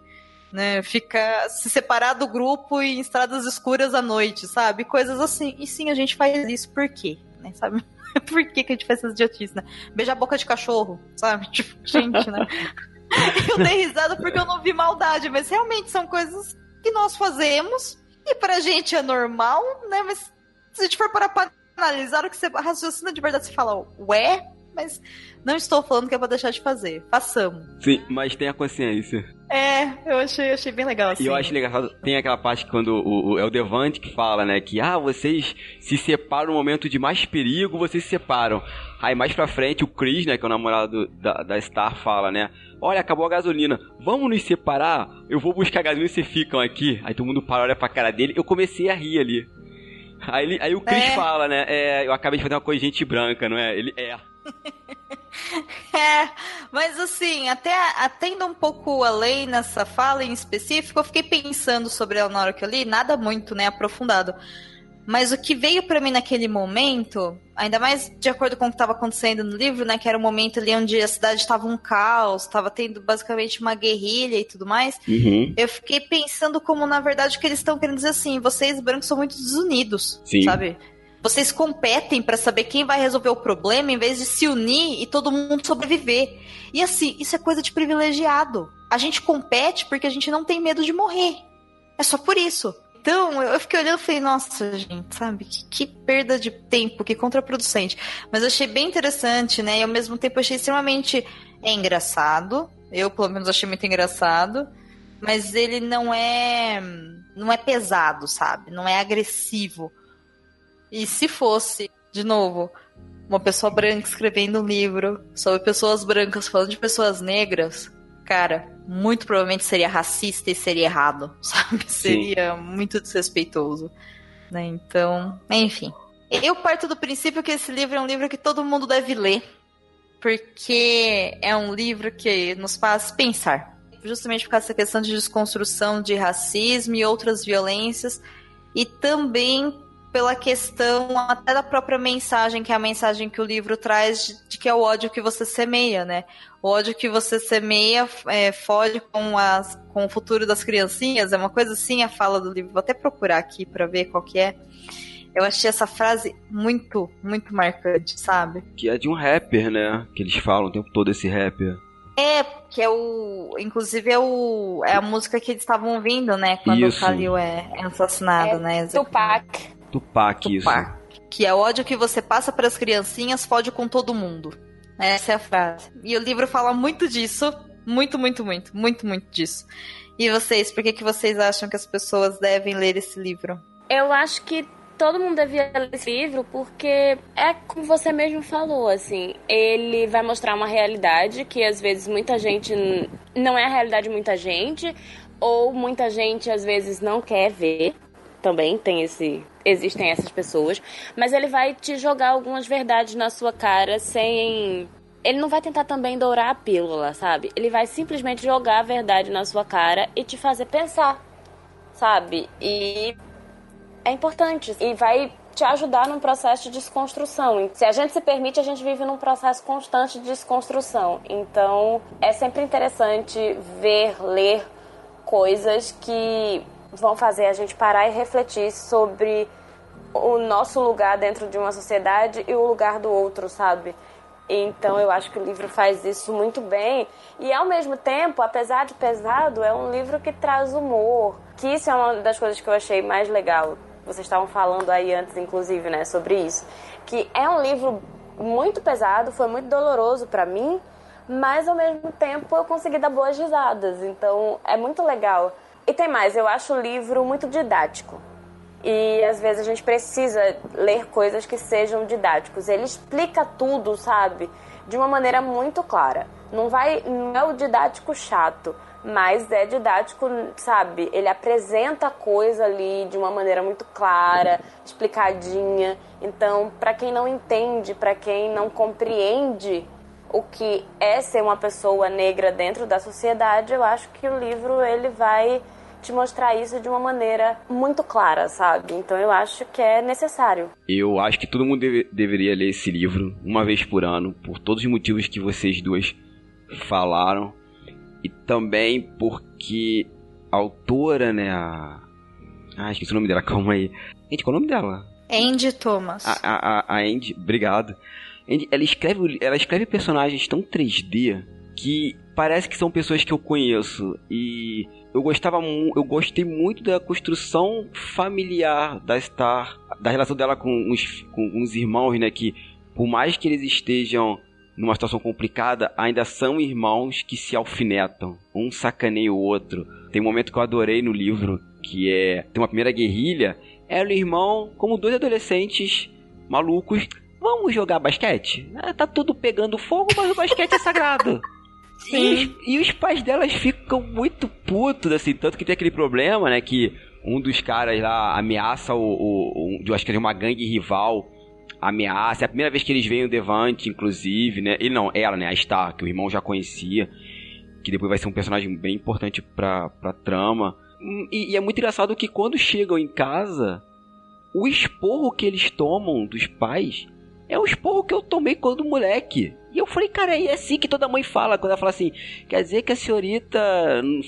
Né, ficar se separar do grupo em estradas escuras à noite, sabe? Coisas assim. E sim, a gente faz isso por quê? Né, sabe? por que, que a gente faz essas idiotices, né? A boca de cachorro, sabe? Tipo, gente, né? eu dei risada porque eu não vi maldade, mas realmente são coisas que nós fazemos e pra gente é normal, né? Mas se a gente for parar pra analisar o que você raciocina de verdade, você fala, ué, mas não estou falando que é pra deixar de fazer. Façamos. Sim, mas tenha consciência. É, eu achei, achei bem legal assim. E eu acho legal, tem aquela parte quando o, o, é o Devante que fala, né, que ah, vocês se separam no momento de mais perigo, vocês se separam. Aí mais pra frente o Chris, né, que é o namorado da, da Star, fala, né, olha, acabou a gasolina, vamos nos separar? Eu vou buscar gasolina e vocês ficam aqui. Aí todo mundo para, olha pra cara dele, eu comecei a rir ali. Aí, aí o Chris é. fala, né, é, eu acabei de fazer uma coisa de gente branca, não é? Ele é. é, mas assim, até, indo um pouco além nessa fala em específico, eu fiquei pensando sobre ela na hora que eu li, nada muito, né, aprofundado. Mas o que veio para mim naquele momento, ainda mais de acordo com o que estava acontecendo no livro, né, que era o um momento ali onde a cidade estava um caos, estava tendo basicamente uma guerrilha e tudo mais, uhum. eu fiquei pensando como, na verdade, que eles estão querendo dizer assim, vocês brancos são muito desunidos, Sim. sabe? Vocês competem para saber quem vai resolver o problema em vez de se unir e todo mundo sobreviver. E assim, isso é coisa de privilegiado. A gente compete porque a gente não tem medo de morrer. É só por isso. Então, eu fiquei olhando e falei, nossa, gente, sabe? Que, que, perda de tempo, que contraproducente. Mas eu achei bem interessante, né? E ao mesmo tempo achei extremamente é engraçado. Eu, pelo menos, achei muito engraçado. Mas ele não é. Não é pesado, sabe? Não é agressivo. E se fosse, de novo, uma pessoa branca escrevendo um livro sobre pessoas brancas falando de pessoas negras, cara, muito provavelmente seria racista e seria errado, sabe? Seria muito desrespeitoso. Né? Então, enfim. Eu parto do princípio que esse livro é um livro que todo mundo deve ler, porque é um livro que nos faz pensar. Justamente por causa dessa questão de desconstrução de racismo e outras violências, e também pela questão até da própria mensagem, que é a mensagem que o livro traz de, de que é o ódio que você semeia, né? O ódio que você semeia é, fode com, as, com o futuro das criancinhas, é uma coisa assim a fala do livro. Vou até procurar aqui para ver qual que é. Eu achei essa frase muito, muito marcante, sabe? Que é de um rapper, né? Que eles falam o tempo todo esse rapper. É, que é o. Inclusive é o. É a música que eles estavam ouvindo, né? Quando Isso. o Khalil é, é assassinado, É né? Tupac. Tupac, isso. Tupac. Que é ódio que você passa para as criancinhas, fode com todo mundo. Essa é a frase. E o livro fala muito disso. Muito, muito, muito. Muito, muito disso. E vocês, por que, que vocês acham que as pessoas devem ler esse livro? Eu acho que todo mundo devia ler esse livro porque é como você mesmo falou, assim, ele vai mostrar uma realidade que às vezes muita gente não é a realidade de muita gente ou muita gente às vezes não quer ver. Também tem esse existem essas pessoas, mas ele vai te jogar algumas verdades na sua cara sem ele não vai tentar também dourar a pílula, sabe? Ele vai simplesmente jogar a verdade na sua cara e te fazer pensar, sabe? E é importante e vai te ajudar num processo de desconstrução. Se a gente se permite, a gente vive num processo constante de desconstrução. Então, é sempre interessante ver, ler coisas que vão fazer a gente parar e refletir sobre o nosso lugar dentro de uma sociedade e o lugar do outro, sabe? Então eu acho que o livro faz isso muito bem. E ao mesmo tempo, apesar de pesado, é um livro que traz humor. Que isso é uma das coisas que eu achei mais legal. Vocês estavam falando aí antes, inclusive, né, sobre isso. Que é um livro muito pesado, foi muito doloroso para mim, mas ao mesmo tempo eu consegui dar boas risadas. Então é muito legal. E tem mais, eu acho o livro muito didático. E às vezes a gente precisa ler coisas que sejam didáticos. Ele explica tudo, sabe? De uma maneira muito clara. Não vai, não é o didático chato, mas é didático, sabe? Ele apresenta a coisa ali de uma maneira muito clara, explicadinha. Então, para quem não entende, para quem não compreende o que é ser uma pessoa negra dentro da sociedade, eu acho que o livro ele vai te mostrar isso de uma maneira muito clara, sabe? Então eu acho que é necessário. Eu acho que todo mundo deve, deveria ler esse livro uma vez por ano, por todos os motivos que vocês duas falaram. E também porque a autora, né, a... Ah, esqueci o nome dela, calma aí. Gente, qual é o nome dela? Andy Thomas. A, a, a Andy, obrigado. Ela escreve, ela escreve personagens tão 3D que parece que são pessoas que eu conheço. E eu gostava eu gostei muito da construção familiar da Star, da relação dela com uns, com uns irmãos, né, que por mais que eles estejam numa situação complicada, ainda são irmãos que se alfinetam. Um sacaneia o outro. Tem um momento que eu adorei no livro, que é. Tem uma primeira guerrilha. Ela e o irmão, como dois adolescentes malucos, vamos jogar basquete? Ah, tá tudo pegando fogo, mas o basquete é sagrado. E, e, os pais delas ficam muito putos, assim, tanto que tem aquele problema, né, que um dos caras lá ameaça o, o, o acho que é uma gangue rival ameaça. É a primeira vez que eles veem o Devante, inclusive, né? Ele não, ela, né? A Star, que o irmão já conhecia. Que depois vai ser um personagem bem importante pra, pra trama. E, e é muito engraçado que quando chegam em casa, o esporro que eles tomam dos pais é o esporro que eu tomei quando moleque. E eu falei, cara, é assim que toda mãe fala, quando ela fala assim, quer dizer que a senhorita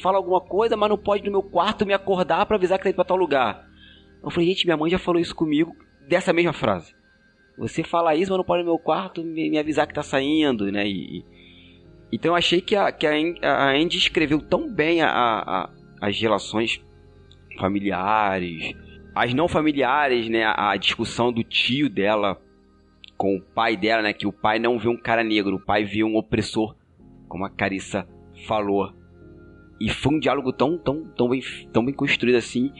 fala alguma coisa, mas não pode no meu quarto me acordar para avisar que tá indo pra tal lugar. Eu falei, gente, minha mãe já falou isso comigo, dessa mesma frase. Você fala isso, mas não pode no meu quarto me, me avisar que tá saindo, né? E, então eu achei que a, que a Andy escreveu tão bem a, a, as relações familiares, as não familiares, né? A discussão do tio dela com o pai dela, né? Que o pai não vê um cara negro, o pai vê um opressor, como a Carissa falou. E foi um diálogo tão, tão, tão, bem, tão bem construído assim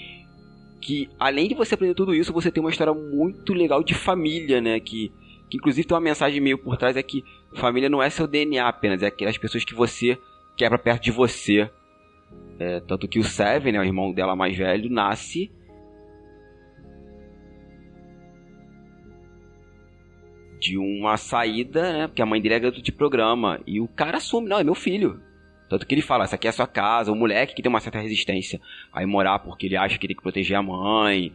que além de você aprender tudo isso, você tem uma história muito legal de família, né? Que, que inclusive tem uma mensagem meio por trás, é que família não é seu DNA apenas, é aquelas pessoas que você quer pra perto de você. É, tanto que o Seven, né, o irmão dela mais velho, nasce de uma saída, né? Porque a mãe dele é garota de programa. E o cara assume, não, é meu filho. Tanto que ele fala, essa aqui é a sua casa, o moleque que tem uma certa resistência a morar porque ele acha que tem que proteger a mãe.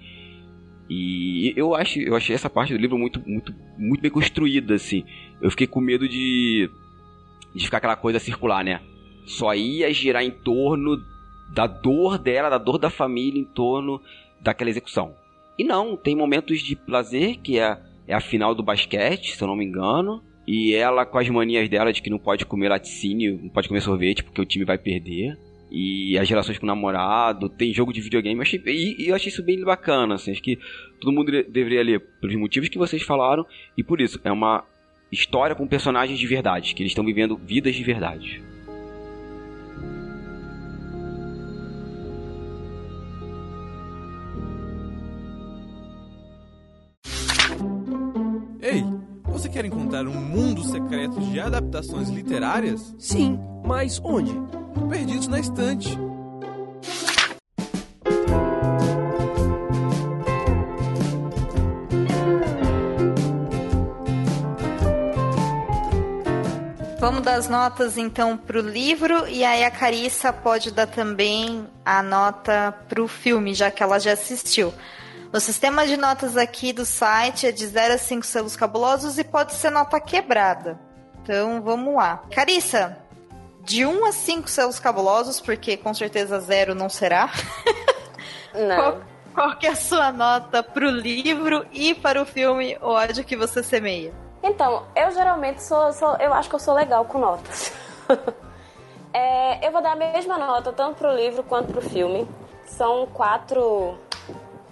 E eu acho, eu achei essa parte do livro muito, muito, muito bem construída, assim. Eu fiquei com medo de, de ficar aquela coisa circular, né? Só ia girar em torno da dor dela, da dor da família, em torno daquela execução. E não, tem momentos de prazer, que é, é a final do basquete, se eu não me engano. E ela com as manias dela de que não pode comer laticínio, não pode comer sorvete porque o time vai perder. E as relações com o namorado, tem jogo de videogame. Eu achei, e, e eu achei isso bem bacana, assim. Acho que todo mundo deveria ler pelos motivos que vocês falaram. E por isso, é uma história com personagens de verdade, que eles estão vivendo vidas de verdade. Quer encontrar um mundo secreto de adaptações literárias? Sim, mas onde? Perdidos na Estante. Vamos dar as notas então pro livro e aí a Carissa pode dar também a nota pro filme, já que ela já assistiu. O sistema de notas aqui do site é de 0 a 5 selos cabulosos e pode ser nota quebrada. Então vamos lá. Carissa, de 1 a 5 selos cabulosos, porque com certeza zero não será. Não. Qual, qual que é a sua nota pro livro e para o filme O ódio que você semeia? Então, eu geralmente sou, sou eu acho que eu sou legal com notas. é, eu vou dar a mesma nota tanto pro livro quanto pro filme. São quatro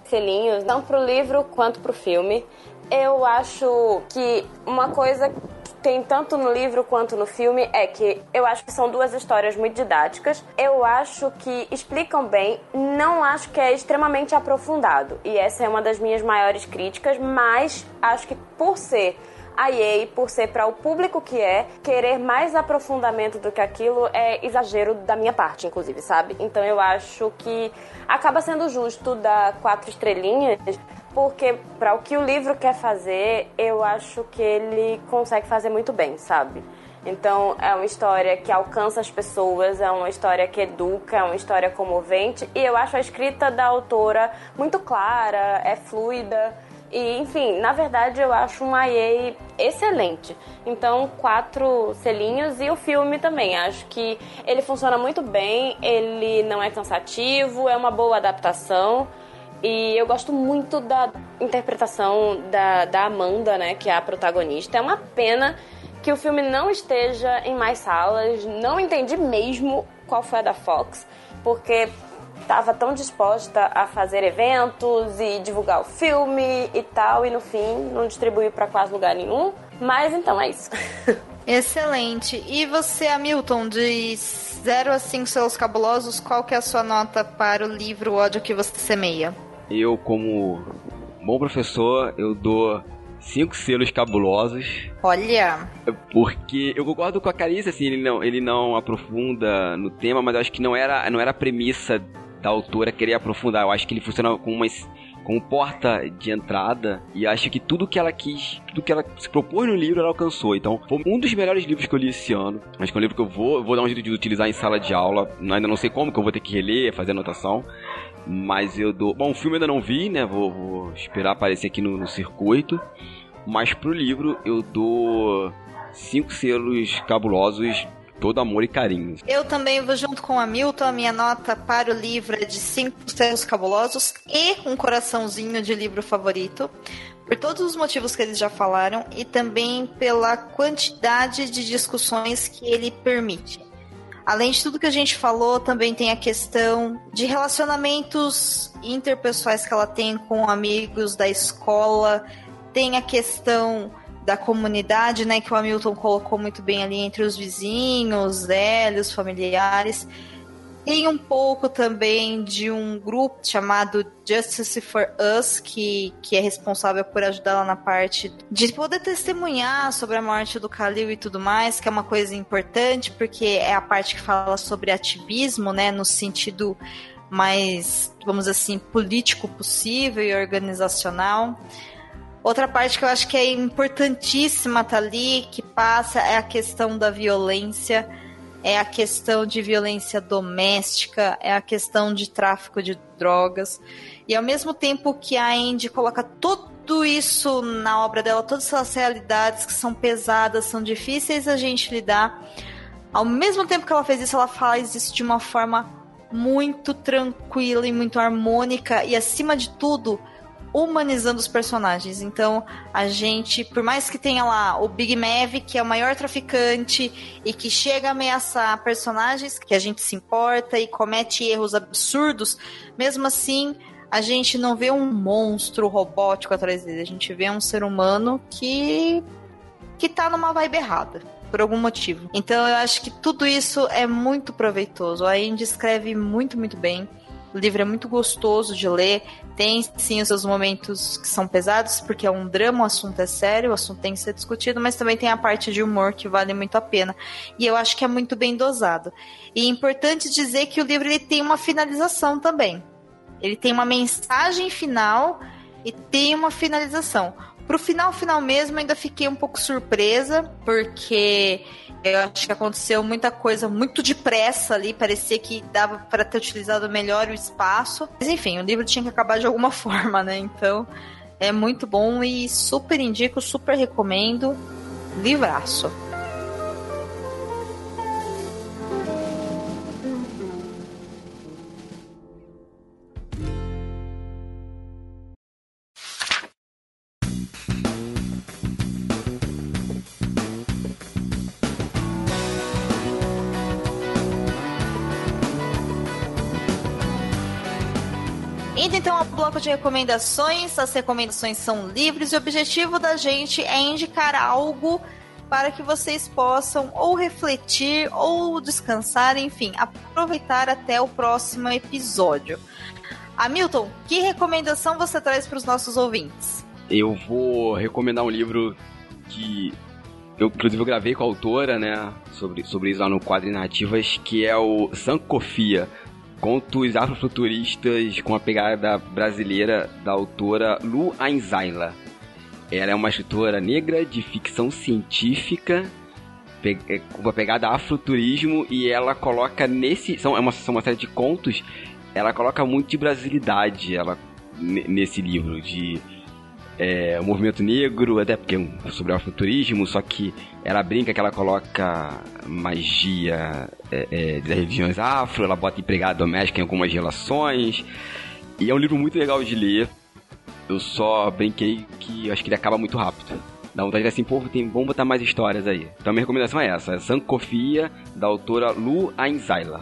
selinhos, tanto pro livro quanto pro filme. Eu acho que uma coisa que tem tanto no livro quanto no filme é que eu acho que são duas histórias muito didáticas. Eu acho que explicam bem, não acho que é extremamente aprofundado. E essa é uma das minhas maiores críticas, mas acho que por ser a EA, por ser para o público que é, querer mais aprofundamento do que aquilo é exagero da minha parte, inclusive, sabe? Então eu acho que acaba sendo justo dar quatro estrelinhas, porque para o que o livro quer fazer, eu acho que ele consegue fazer muito bem, sabe? Então, é uma história que alcança as pessoas, é uma história que educa, é uma história comovente. E eu acho a escrita da autora muito clara, é fluida. E, enfim, na verdade eu acho uma EA excelente. Então, quatro selinhos e o filme também. Acho que ele funciona muito bem, ele não é cansativo, é uma boa adaptação. E eu gosto muito da interpretação da, da Amanda, né, que é a protagonista. É uma pena que o filme não esteja em mais salas. Não entendi mesmo qual foi a da Fox, porque estava tão disposta a fazer eventos e divulgar o filme e tal, e no fim não distribuiu para quase lugar nenhum. Mas então é isso. Excelente. E você, Hamilton, de 0 a 5 seus cabulosos, qual que é a sua nota para o livro Ódio que você semeia? Eu, como bom professor, eu dou cinco selos cabulosos. Olha! Porque eu concordo com a Carice, assim, ele não, ele não aprofunda no tema, mas eu acho que não era, não era a premissa da autora querer aprofundar. Eu acho que ele funciona com uma como porta de entrada e acho que tudo que ela quis, tudo que ela se propôs no livro, ela alcançou. Então, foi um dos melhores livros que eu li esse ano. Acho que é um livro que eu vou, vou dar um jeito de utilizar em sala de aula. Ainda não sei como, que eu vou ter que reler, fazer anotação. Mas eu dou. Bom, o filme ainda não vi, né? Vou, vou esperar aparecer aqui no, no circuito. Mas pro livro eu dou cinco selos cabulosos todo amor e carinho. Eu também vou junto com a Milton. A minha nota para o livro é de cinco selos cabulosos e um coraçãozinho de livro favorito. Por todos os motivos que eles já falaram e também pela quantidade de discussões que ele permite. Além de tudo que a gente falou, também tem a questão de relacionamentos interpessoais que ela tem com amigos da escola, tem a questão da comunidade, né, que o Hamilton colocou muito bem ali entre os vizinhos, velhos, familiares. Tem um pouco também de um grupo chamado Justice for Us, que, que é responsável por ajudar ela na parte de poder testemunhar sobre a morte do Khalil e tudo mais, que é uma coisa importante, porque é a parte que fala sobre ativismo, né, no sentido mais, vamos assim, político possível e organizacional. Outra parte que eu acho que é importantíssima tá ali, que passa, é a questão da violência é a questão de violência doméstica, é a questão de tráfico de drogas. E ao mesmo tempo que a Andy coloca tudo isso na obra dela, todas essas realidades que são pesadas, são difíceis a gente lidar, ao mesmo tempo que ela fez isso, ela faz isso de uma forma muito tranquila e muito harmônica e acima de tudo, humanizando os personagens. Então, a gente, por mais que tenha lá o Big Mav, que é o maior traficante e que chega a ameaçar personagens que a gente se importa e comete erros absurdos, mesmo assim, a gente não vê um monstro robótico atrás dele, a gente vê um ser humano que que tá numa vibe errada por algum motivo. Então eu acho que tudo isso é muito proveitoso. A Andy escreve muito, muito bem. O livro é muito gostoso de ler. Tem sim os seus momentos que são pesados, porque é um drama, o assunto é sério, o assunto tem que ser discutido, mas também tem a parte de humor que vale muito a pena. E eu acho que é muito bem dosado. E é importante dizer que o livro ele tem uma finalização também. Ele tem uma mensagem final e tem uma finalização. Pro final, final mesmo, ainda fiquei um pouco surpresa, porque eu acho que aconteceu muita coisa muito depressa ali, parecia que dava para ter utilizado melhor o espaço. Mas enfim, o livro tinha que acabar de alguma forma, né? Então é muito bom e super indico, super recomendo. Livraço. Indo então ao bloco de recomendações, as recomendações são livres e o objetivo da gente é indicar algo para que vocês possam ou refletir ou descansar, enfim, aproveitar até o próximo episódio. Hamilton, que recomendação você traz para os nossos ouvintes? Eu vou recomendar um livro que eu, inclusive, gravei com a autora, né, sobre, sobre isso lá no quadro Narrativas, que é o Sankofia, contos afrofuturistas com a pegada brasileira da autora Lu Ainzaila. Ela é uma escritora negra de ficção científica é, com uma pegada afroturismo e ela coloca nesse são é uma, são uma série de contos ela coloca muito de brasilidade ela nesse livro de é, movimento negro, até porque é sobre o futurismo, só que ela brinca que ela coloca magia é, é, das religiões afro, ela bota empregada doméstica em algumas relações. E é um livro muito legal de ler. Eu só brinquei que acho que ele acaba muito rápido. Dá vontade de assim, pô, tem, vamos botar mais histórias aí. Então a minha recomendação é essa, é Sankofia, da autora Lu Ainzaila.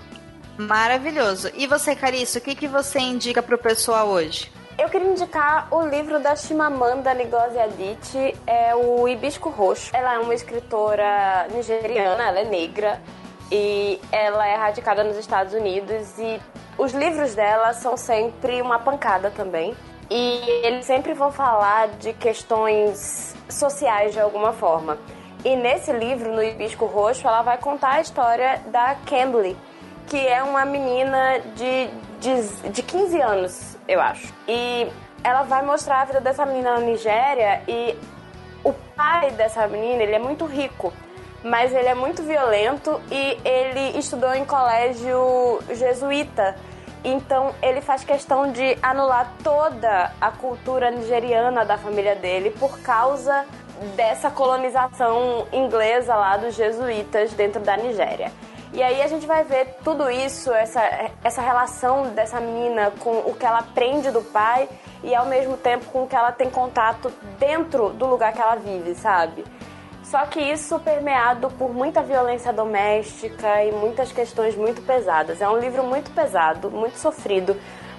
Maravilhoso. E você, Cariço, o que, que você indica pro pessoal hoje? Eu queria indicar o livro da Chimamanda Ngozi Adichie, é o Hibisco Roxo. Ela é uma escritora nigeriana, ela é negra e ela é radicada nos Estados Unidos e os livros dela são sempre uma pancada também. E eles sempre vão falar de questões sociais de alguma forma. E nesse livro, no Hibisco Roxo, ela vai contar a história da Cambly, que é uma menina de, de, de 15 anos eu acho. E ela vai mostrar a vida dessa menina na Nigéria e o pai dessa menina, ele é muito rico, mas ele é muito violento e ele estudou em colégio jesuíta. Então ele faz questão de anular toda a cultura nigeriana da família dele por causa dessa colonização inglesa lá dos jesuítas dentro da Nigéria. E aí a gente vai ver tudo isso, essa, essa relação dessa menina com o que ela aprende do pai e ao mesmo tempo com o que ela tem contato dentro do lugar que ela vive, sabe? Só que isso permeado por muita violência doméstica e muitas questões muito pesadas. É um livro muito pesado, muito sofrido,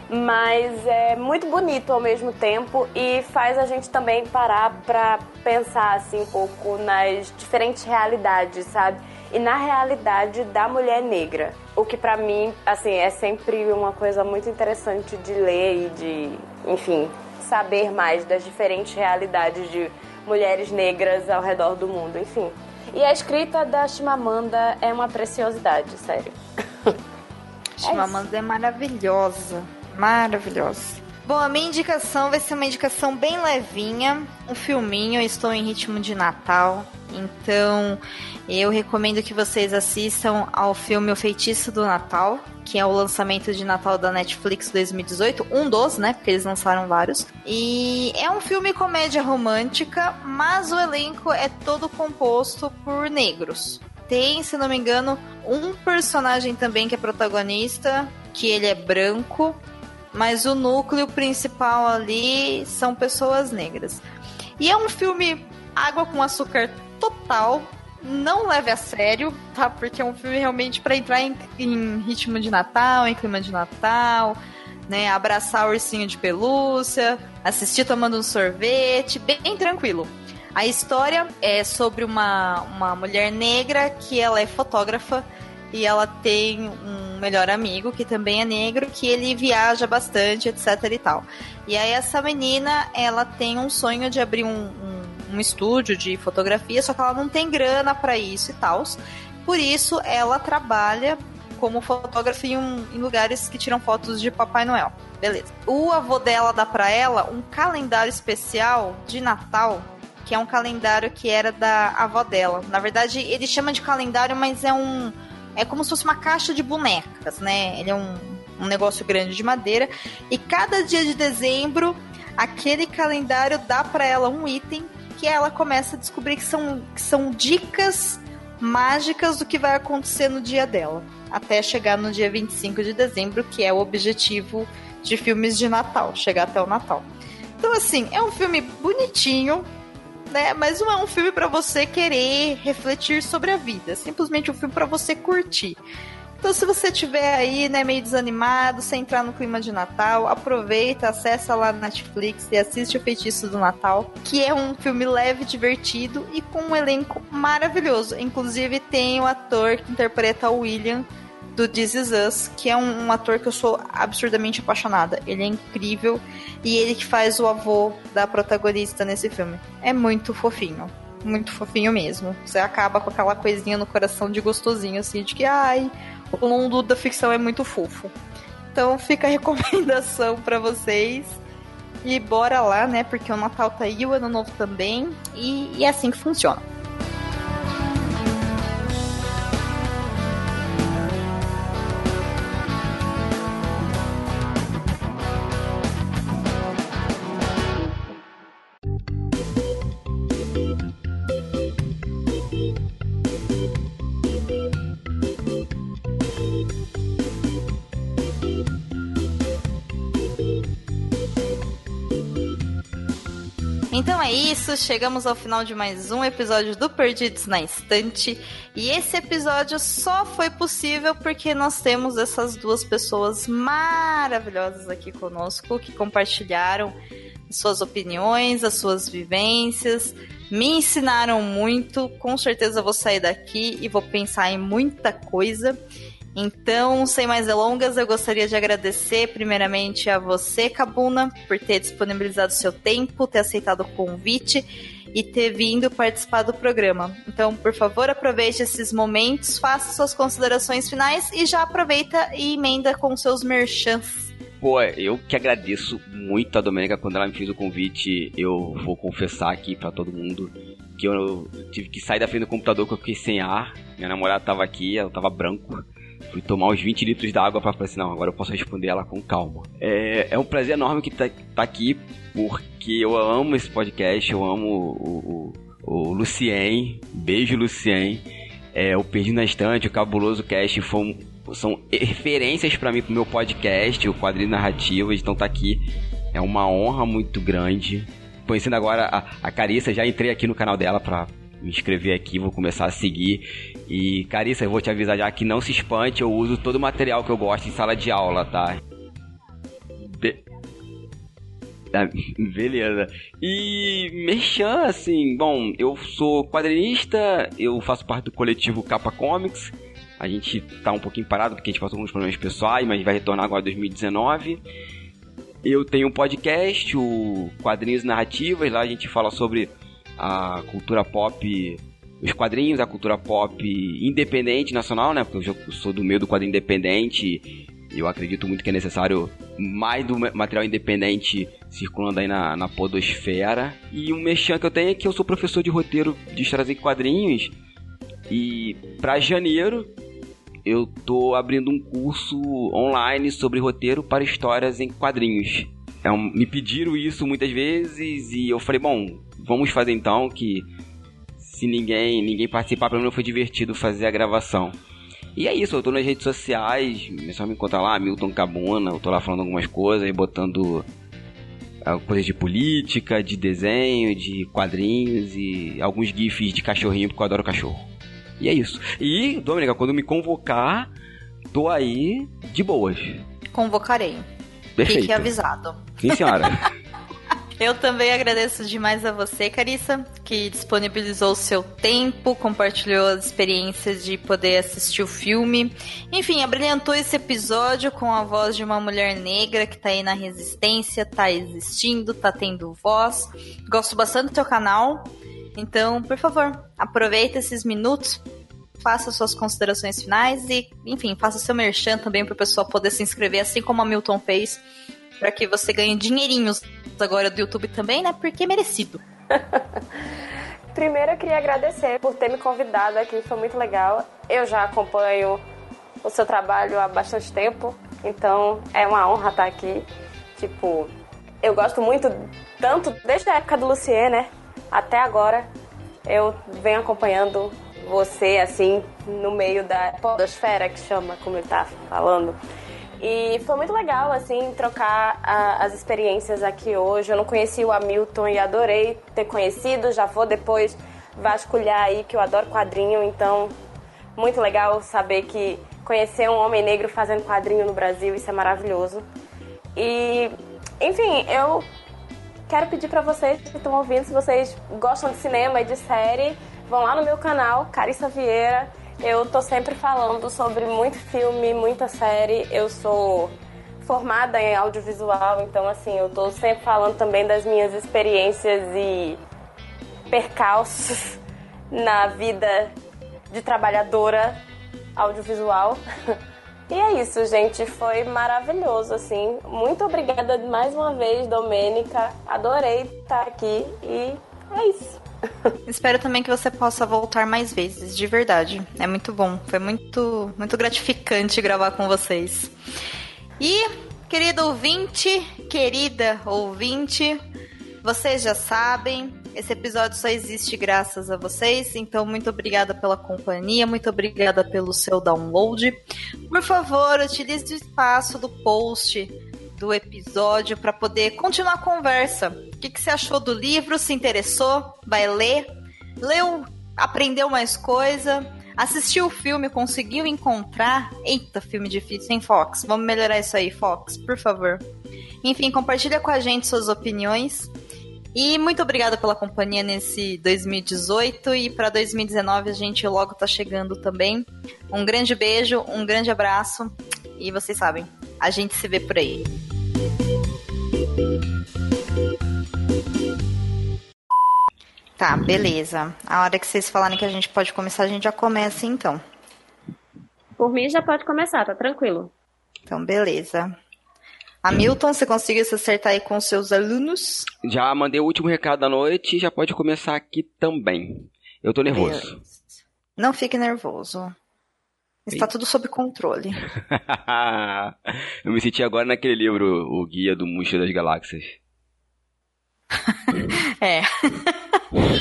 mas é muito bonito ao mesmo tempo e faz a gente também parar para pensar assim um pouco nas diferentes realidades, sabe? e na realidade da mulher negra. O que para mim, assim, é sempre uma coisa muito interessante de ler e de, enfim, saber mais das diferentes realidades de mulheres negras ao redor do mundo, enfim. E a escrita da Chimamanda é uma preciosidade, sério. Chimamanda é, é maravilhosa, maravilhosa. Bom, a minha indicação vai ser uma indicação bem levinha, um filminho, estou em ritmo de Natal, então eu recomendo que vocês assistam ao filme O Feitiço do Natal, que é o lançamento de Natal da Netflix 2018, um dos, né, porque eles lançaram vários. E é um filme comédia romântica, mas o elenco é todo composto por negros. Tem, se não me engano, um personagem também que é protagonista, que ele é branco, mas o núcleo principal ali são pessoas negras. E é um filme água com açúcar total. Não leve a sério, tá? Porque é um filme realmente para entrar em, em, ritmo de Natal, em clima de Natal, né? Abraçar o ursinho de pelúcia, assistir tomando um sorvete, bem tranquilo. A história é sobre uma, uma mulher negra que ela é fotógrafa e ela tem um melhor amigo que também é negro, que ele viaja bastante, etc e tal. E aí essa menina, ela tem um sonho de abrir um, um, um estúdio de fotografia, só que ela não tem grana para isso e tal. Por isso ela trabalha como fotógrafa em, um, em, lugares que tiram fotos de Papai Noel. Beleza. O avô dela dá para ela um calendário especial de Natal, que é um calendário que era da avó dela. Na verdade, ele chama de calendário, mas é um é como se fosse uma caixa de bonecas, né? Ele é um, um negócio grande de madeira. E cada dia de dezembro, aquele calendário dá para ela um item que ela começa a descobrir que são, que são dicas mágicas do que vai acontecer no dia dela. Até chegar no dia 25 de dezembro, que é o objetivo de filmes de Natal, chegar até o Natal. Então, assim, é um filme bonitinho, né? Mas não é um filme para você querer refletir sobre a vida, é simplesmente um filme para você curtir. Então, se você tiver aí, né, meio desanimado, sem entrar no clima de Natal, aproveita, acessa lá na Netflix e assiste O Feitiço do Natal, que é um filme leve, divertido e com um elenco maravilhoso. Inclusive, tem o ator que interpreta o William do This Is Us, que é um, um, ator que eu sou absurdamente apaixonada. Ele é incrível e ele que faz o avô da protagonista nesse filme. É muito fofinho. muito fofinho mesmo. Você acaba com aquela coisinha no coração de gostosinho, assim, de que, ai, o mundo da ficção é muito fofo. Então fica a recomendação para vocês. E bora lá, né? Porque o Natal tá aí, o Ano Novo também. E, e é assim que funciona. Isso, chegamos ao final de mais um episódio do Perdidos na Estante. E esse episódio só foi possível porque nós temos essas duas pessoas maravilhosas aqui conosco que compartilharam suas opiniões, as suas vivências, me ensinaram muito. Com certeza vou sair daqui e vou pensar em muita coisa. Então, sem mais delongas, eu gostaria de agradecer primeiramente a você, Cabuna, por ter disponibilizado seu tempo, ter aceitado o convite e ter vindo participar do programa. Então, por favor, aproveite esses momentos, faça suas considerações finais e já aproveita e emenda com seus merchants. Pô, eu que agradeço muito a Domênica quando ela me fez o convite. Eu vou confessar aqui para todo mundo que eu tive que sair da frente do computador porque eu fiquei sem ar. Minha namorada tava aqui, ela tava branco. Fui tomar uns 20 litros d'água para falar assim, não, agora eu posso responder ela com calma. É, é um prazer enorme que tá, tá aqui, porque eu amo esse podcast, eu amo o, o, o Lucien, beijo Lucien, é, o Perdi na Estante, o Cabuloso Cast foi são referências para mim pro meu podcast, o Quadrinho Narrativa, então tá aqui, é uma honra muito grande. Conhecendo agora a, a Carissa, já entrei aqui no canal dela pra me inscrever aqui, vou começar a seguir. E, Carissa, eu vou te avisar já que não se espante, eu uso todo o material que eu gosto em sala de aula, tá? Be ah, beleza. E Merchan, assim, bom, eu sou quadrinista, eu faço parte do coletivo Capa Comics. A gente tá um pouquinho parado porque a gente passou alguns problemas pessoais, mas vai retornar agora em 2019. Eu tenho um podcast, o Quadrinhos Narrativas, lá a gente fala sobre a cultura pop, os quadrinhos, a cultura pop independente nacional, né? Porque eu sou do meio do quadrinho independente eu acredito muito que é necessário mais do material independente circulando aí na, na podosfera. E um mexão que eu tenho é que eu sou professor de roteiro de histórias em quadrinhos. E para janeiro eu tô abrindo um curso online sobre roteiro para histórias em quadrinhos. É um, me pediram isso muitas vezes e eu falei, bom, vamos fazer então que se ninguém ninguém participar, pelo menos foi divertido fazer a gravação. E é isso, eu tô nas redes sociais, é só me encontrar lá, Milton Cabuna, eu tô lá falando algumas coisas, botando uh, coisas de política, de desenho, de quadrinhos e alguns gifs de cachorrinho, porque eu adoro cachorro. E é isso. E, Dominica, quando me convocar, tô aí de boas. Convocarei. Perfeito. Fique avisado. Sim, senhora. Eu também agradeço demais a você, Carissa, que disponibilizou o seu tempo, compartilhou as experiências de poder assistir o filme. Enfim, abrilhantou esse episódio com a voz de uma mulher negra que tá aí na resistência, tá existindo, tá tendo voz. Gosto bastante do teu canal. Então, por favor, aproveita esses minutos faça suas considerações finais e, enfim, faça seu merchan também para o pessoal poder se inscrever, assim como a Milton fez, para que você ganhe dinheirinhos agora do YouTube também, né? Porque é merecido. Primeiro eu queria agradecer por ter me convidado aqui, foi muito legal. Eu já acompanho o seu trabalho há bastante tempo, então é uma honra estar aqui. Tipo, eu gosto muito, tanto desde a época do Lucien, né? Até agora, eu venho acompanhando você, assim, no meio da podosfera, que chama, como ele tá falando. E foi muito legal, assim, trocar a, as experiências aqui hoje. Eu não conheci o Hamilton e adorei ter conhecido. Já vou depois vasculhar aí, que eu adoro quadrinho. Então, muito legal saber que conhecer um homem negro fazendo quadrinho no Brasil, isso é maravilhoso. E, enfim, eu quero pedir para vocês que estão ouvindo, se vocês gostam de cinema e de série, vão lá no meu canal, Carissa Vieira. Eu tô sempre falando sobre muito filme, muita série. Eu sou formada em audiovisual, então assim, eu tô sempre falando também das minhas experiências e percalços na vida de trabalhadora audiovisual. E é isso, gente. Foi maravilhoso, assim. Muito obrigada mais uma vez, Domênica. Adorei estar aqui e é isso. Espero também que você possa voltar mais vezes, de verdade. É muito bom. Foi muito, muito gratificante gravar com vocês. E, querido ouvinte, querida ouvinte, vocês já sabem, esse episódio só existe graças a vocês, então muito obrigada pela companhia, muito obrigada pelo seu download. Por favor, utilize o espaço do post do episódio para poder continuar a conversa. O que, que você achou do livro? Se interessou? Vai ler? Leu? Aprendeu mais coisa? Assistiu o filme? Conseguiu encontrar? Eita, filme difícil, hein, Fox? Vamos melhorar isso aí, Fox, por favor. Enfim, compartilha com a gente suas opiniões. E muito obrigada pela companhia nesse 2018 e para 2019 a gente logo tá chegando também. Um grande beijo, um grande abraço e vocês sabem, a gente se vê por aí. Tá, beleza. A hora que vocês falarem que a gente pode começar, a gente já começa então. Por mim já pode começar, tá tranquilo. Então, beleza. Hamilton, você conseguiu se acertar aí com seus alunos? Já mandei o último recado da noite e já pode começar aqui também. Eu tô nervoso. Beleza. Não fique nervoso. Está tudo sob controle. Eu me senti agora naquele livro, O Guia do Mochila das Galáxias. é.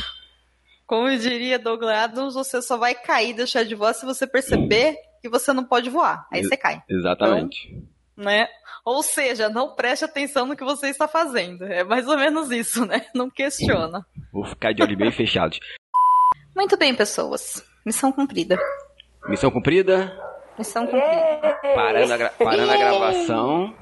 Como diria Douglas Adams, você só vai cair, deixar de voar se você perceber que você não pode voar. Aí você cai. Exatamente. Então, né? Ou seja, não preste atenção no que você está fazendo. É mais ou menos isso, né? Não questiona. Vou ficar de olhos bem fechados. Muito bem, pessoas. Missão cumprida. Missão cumprida? Missão cumprida. Parando a, gra parando a gravação.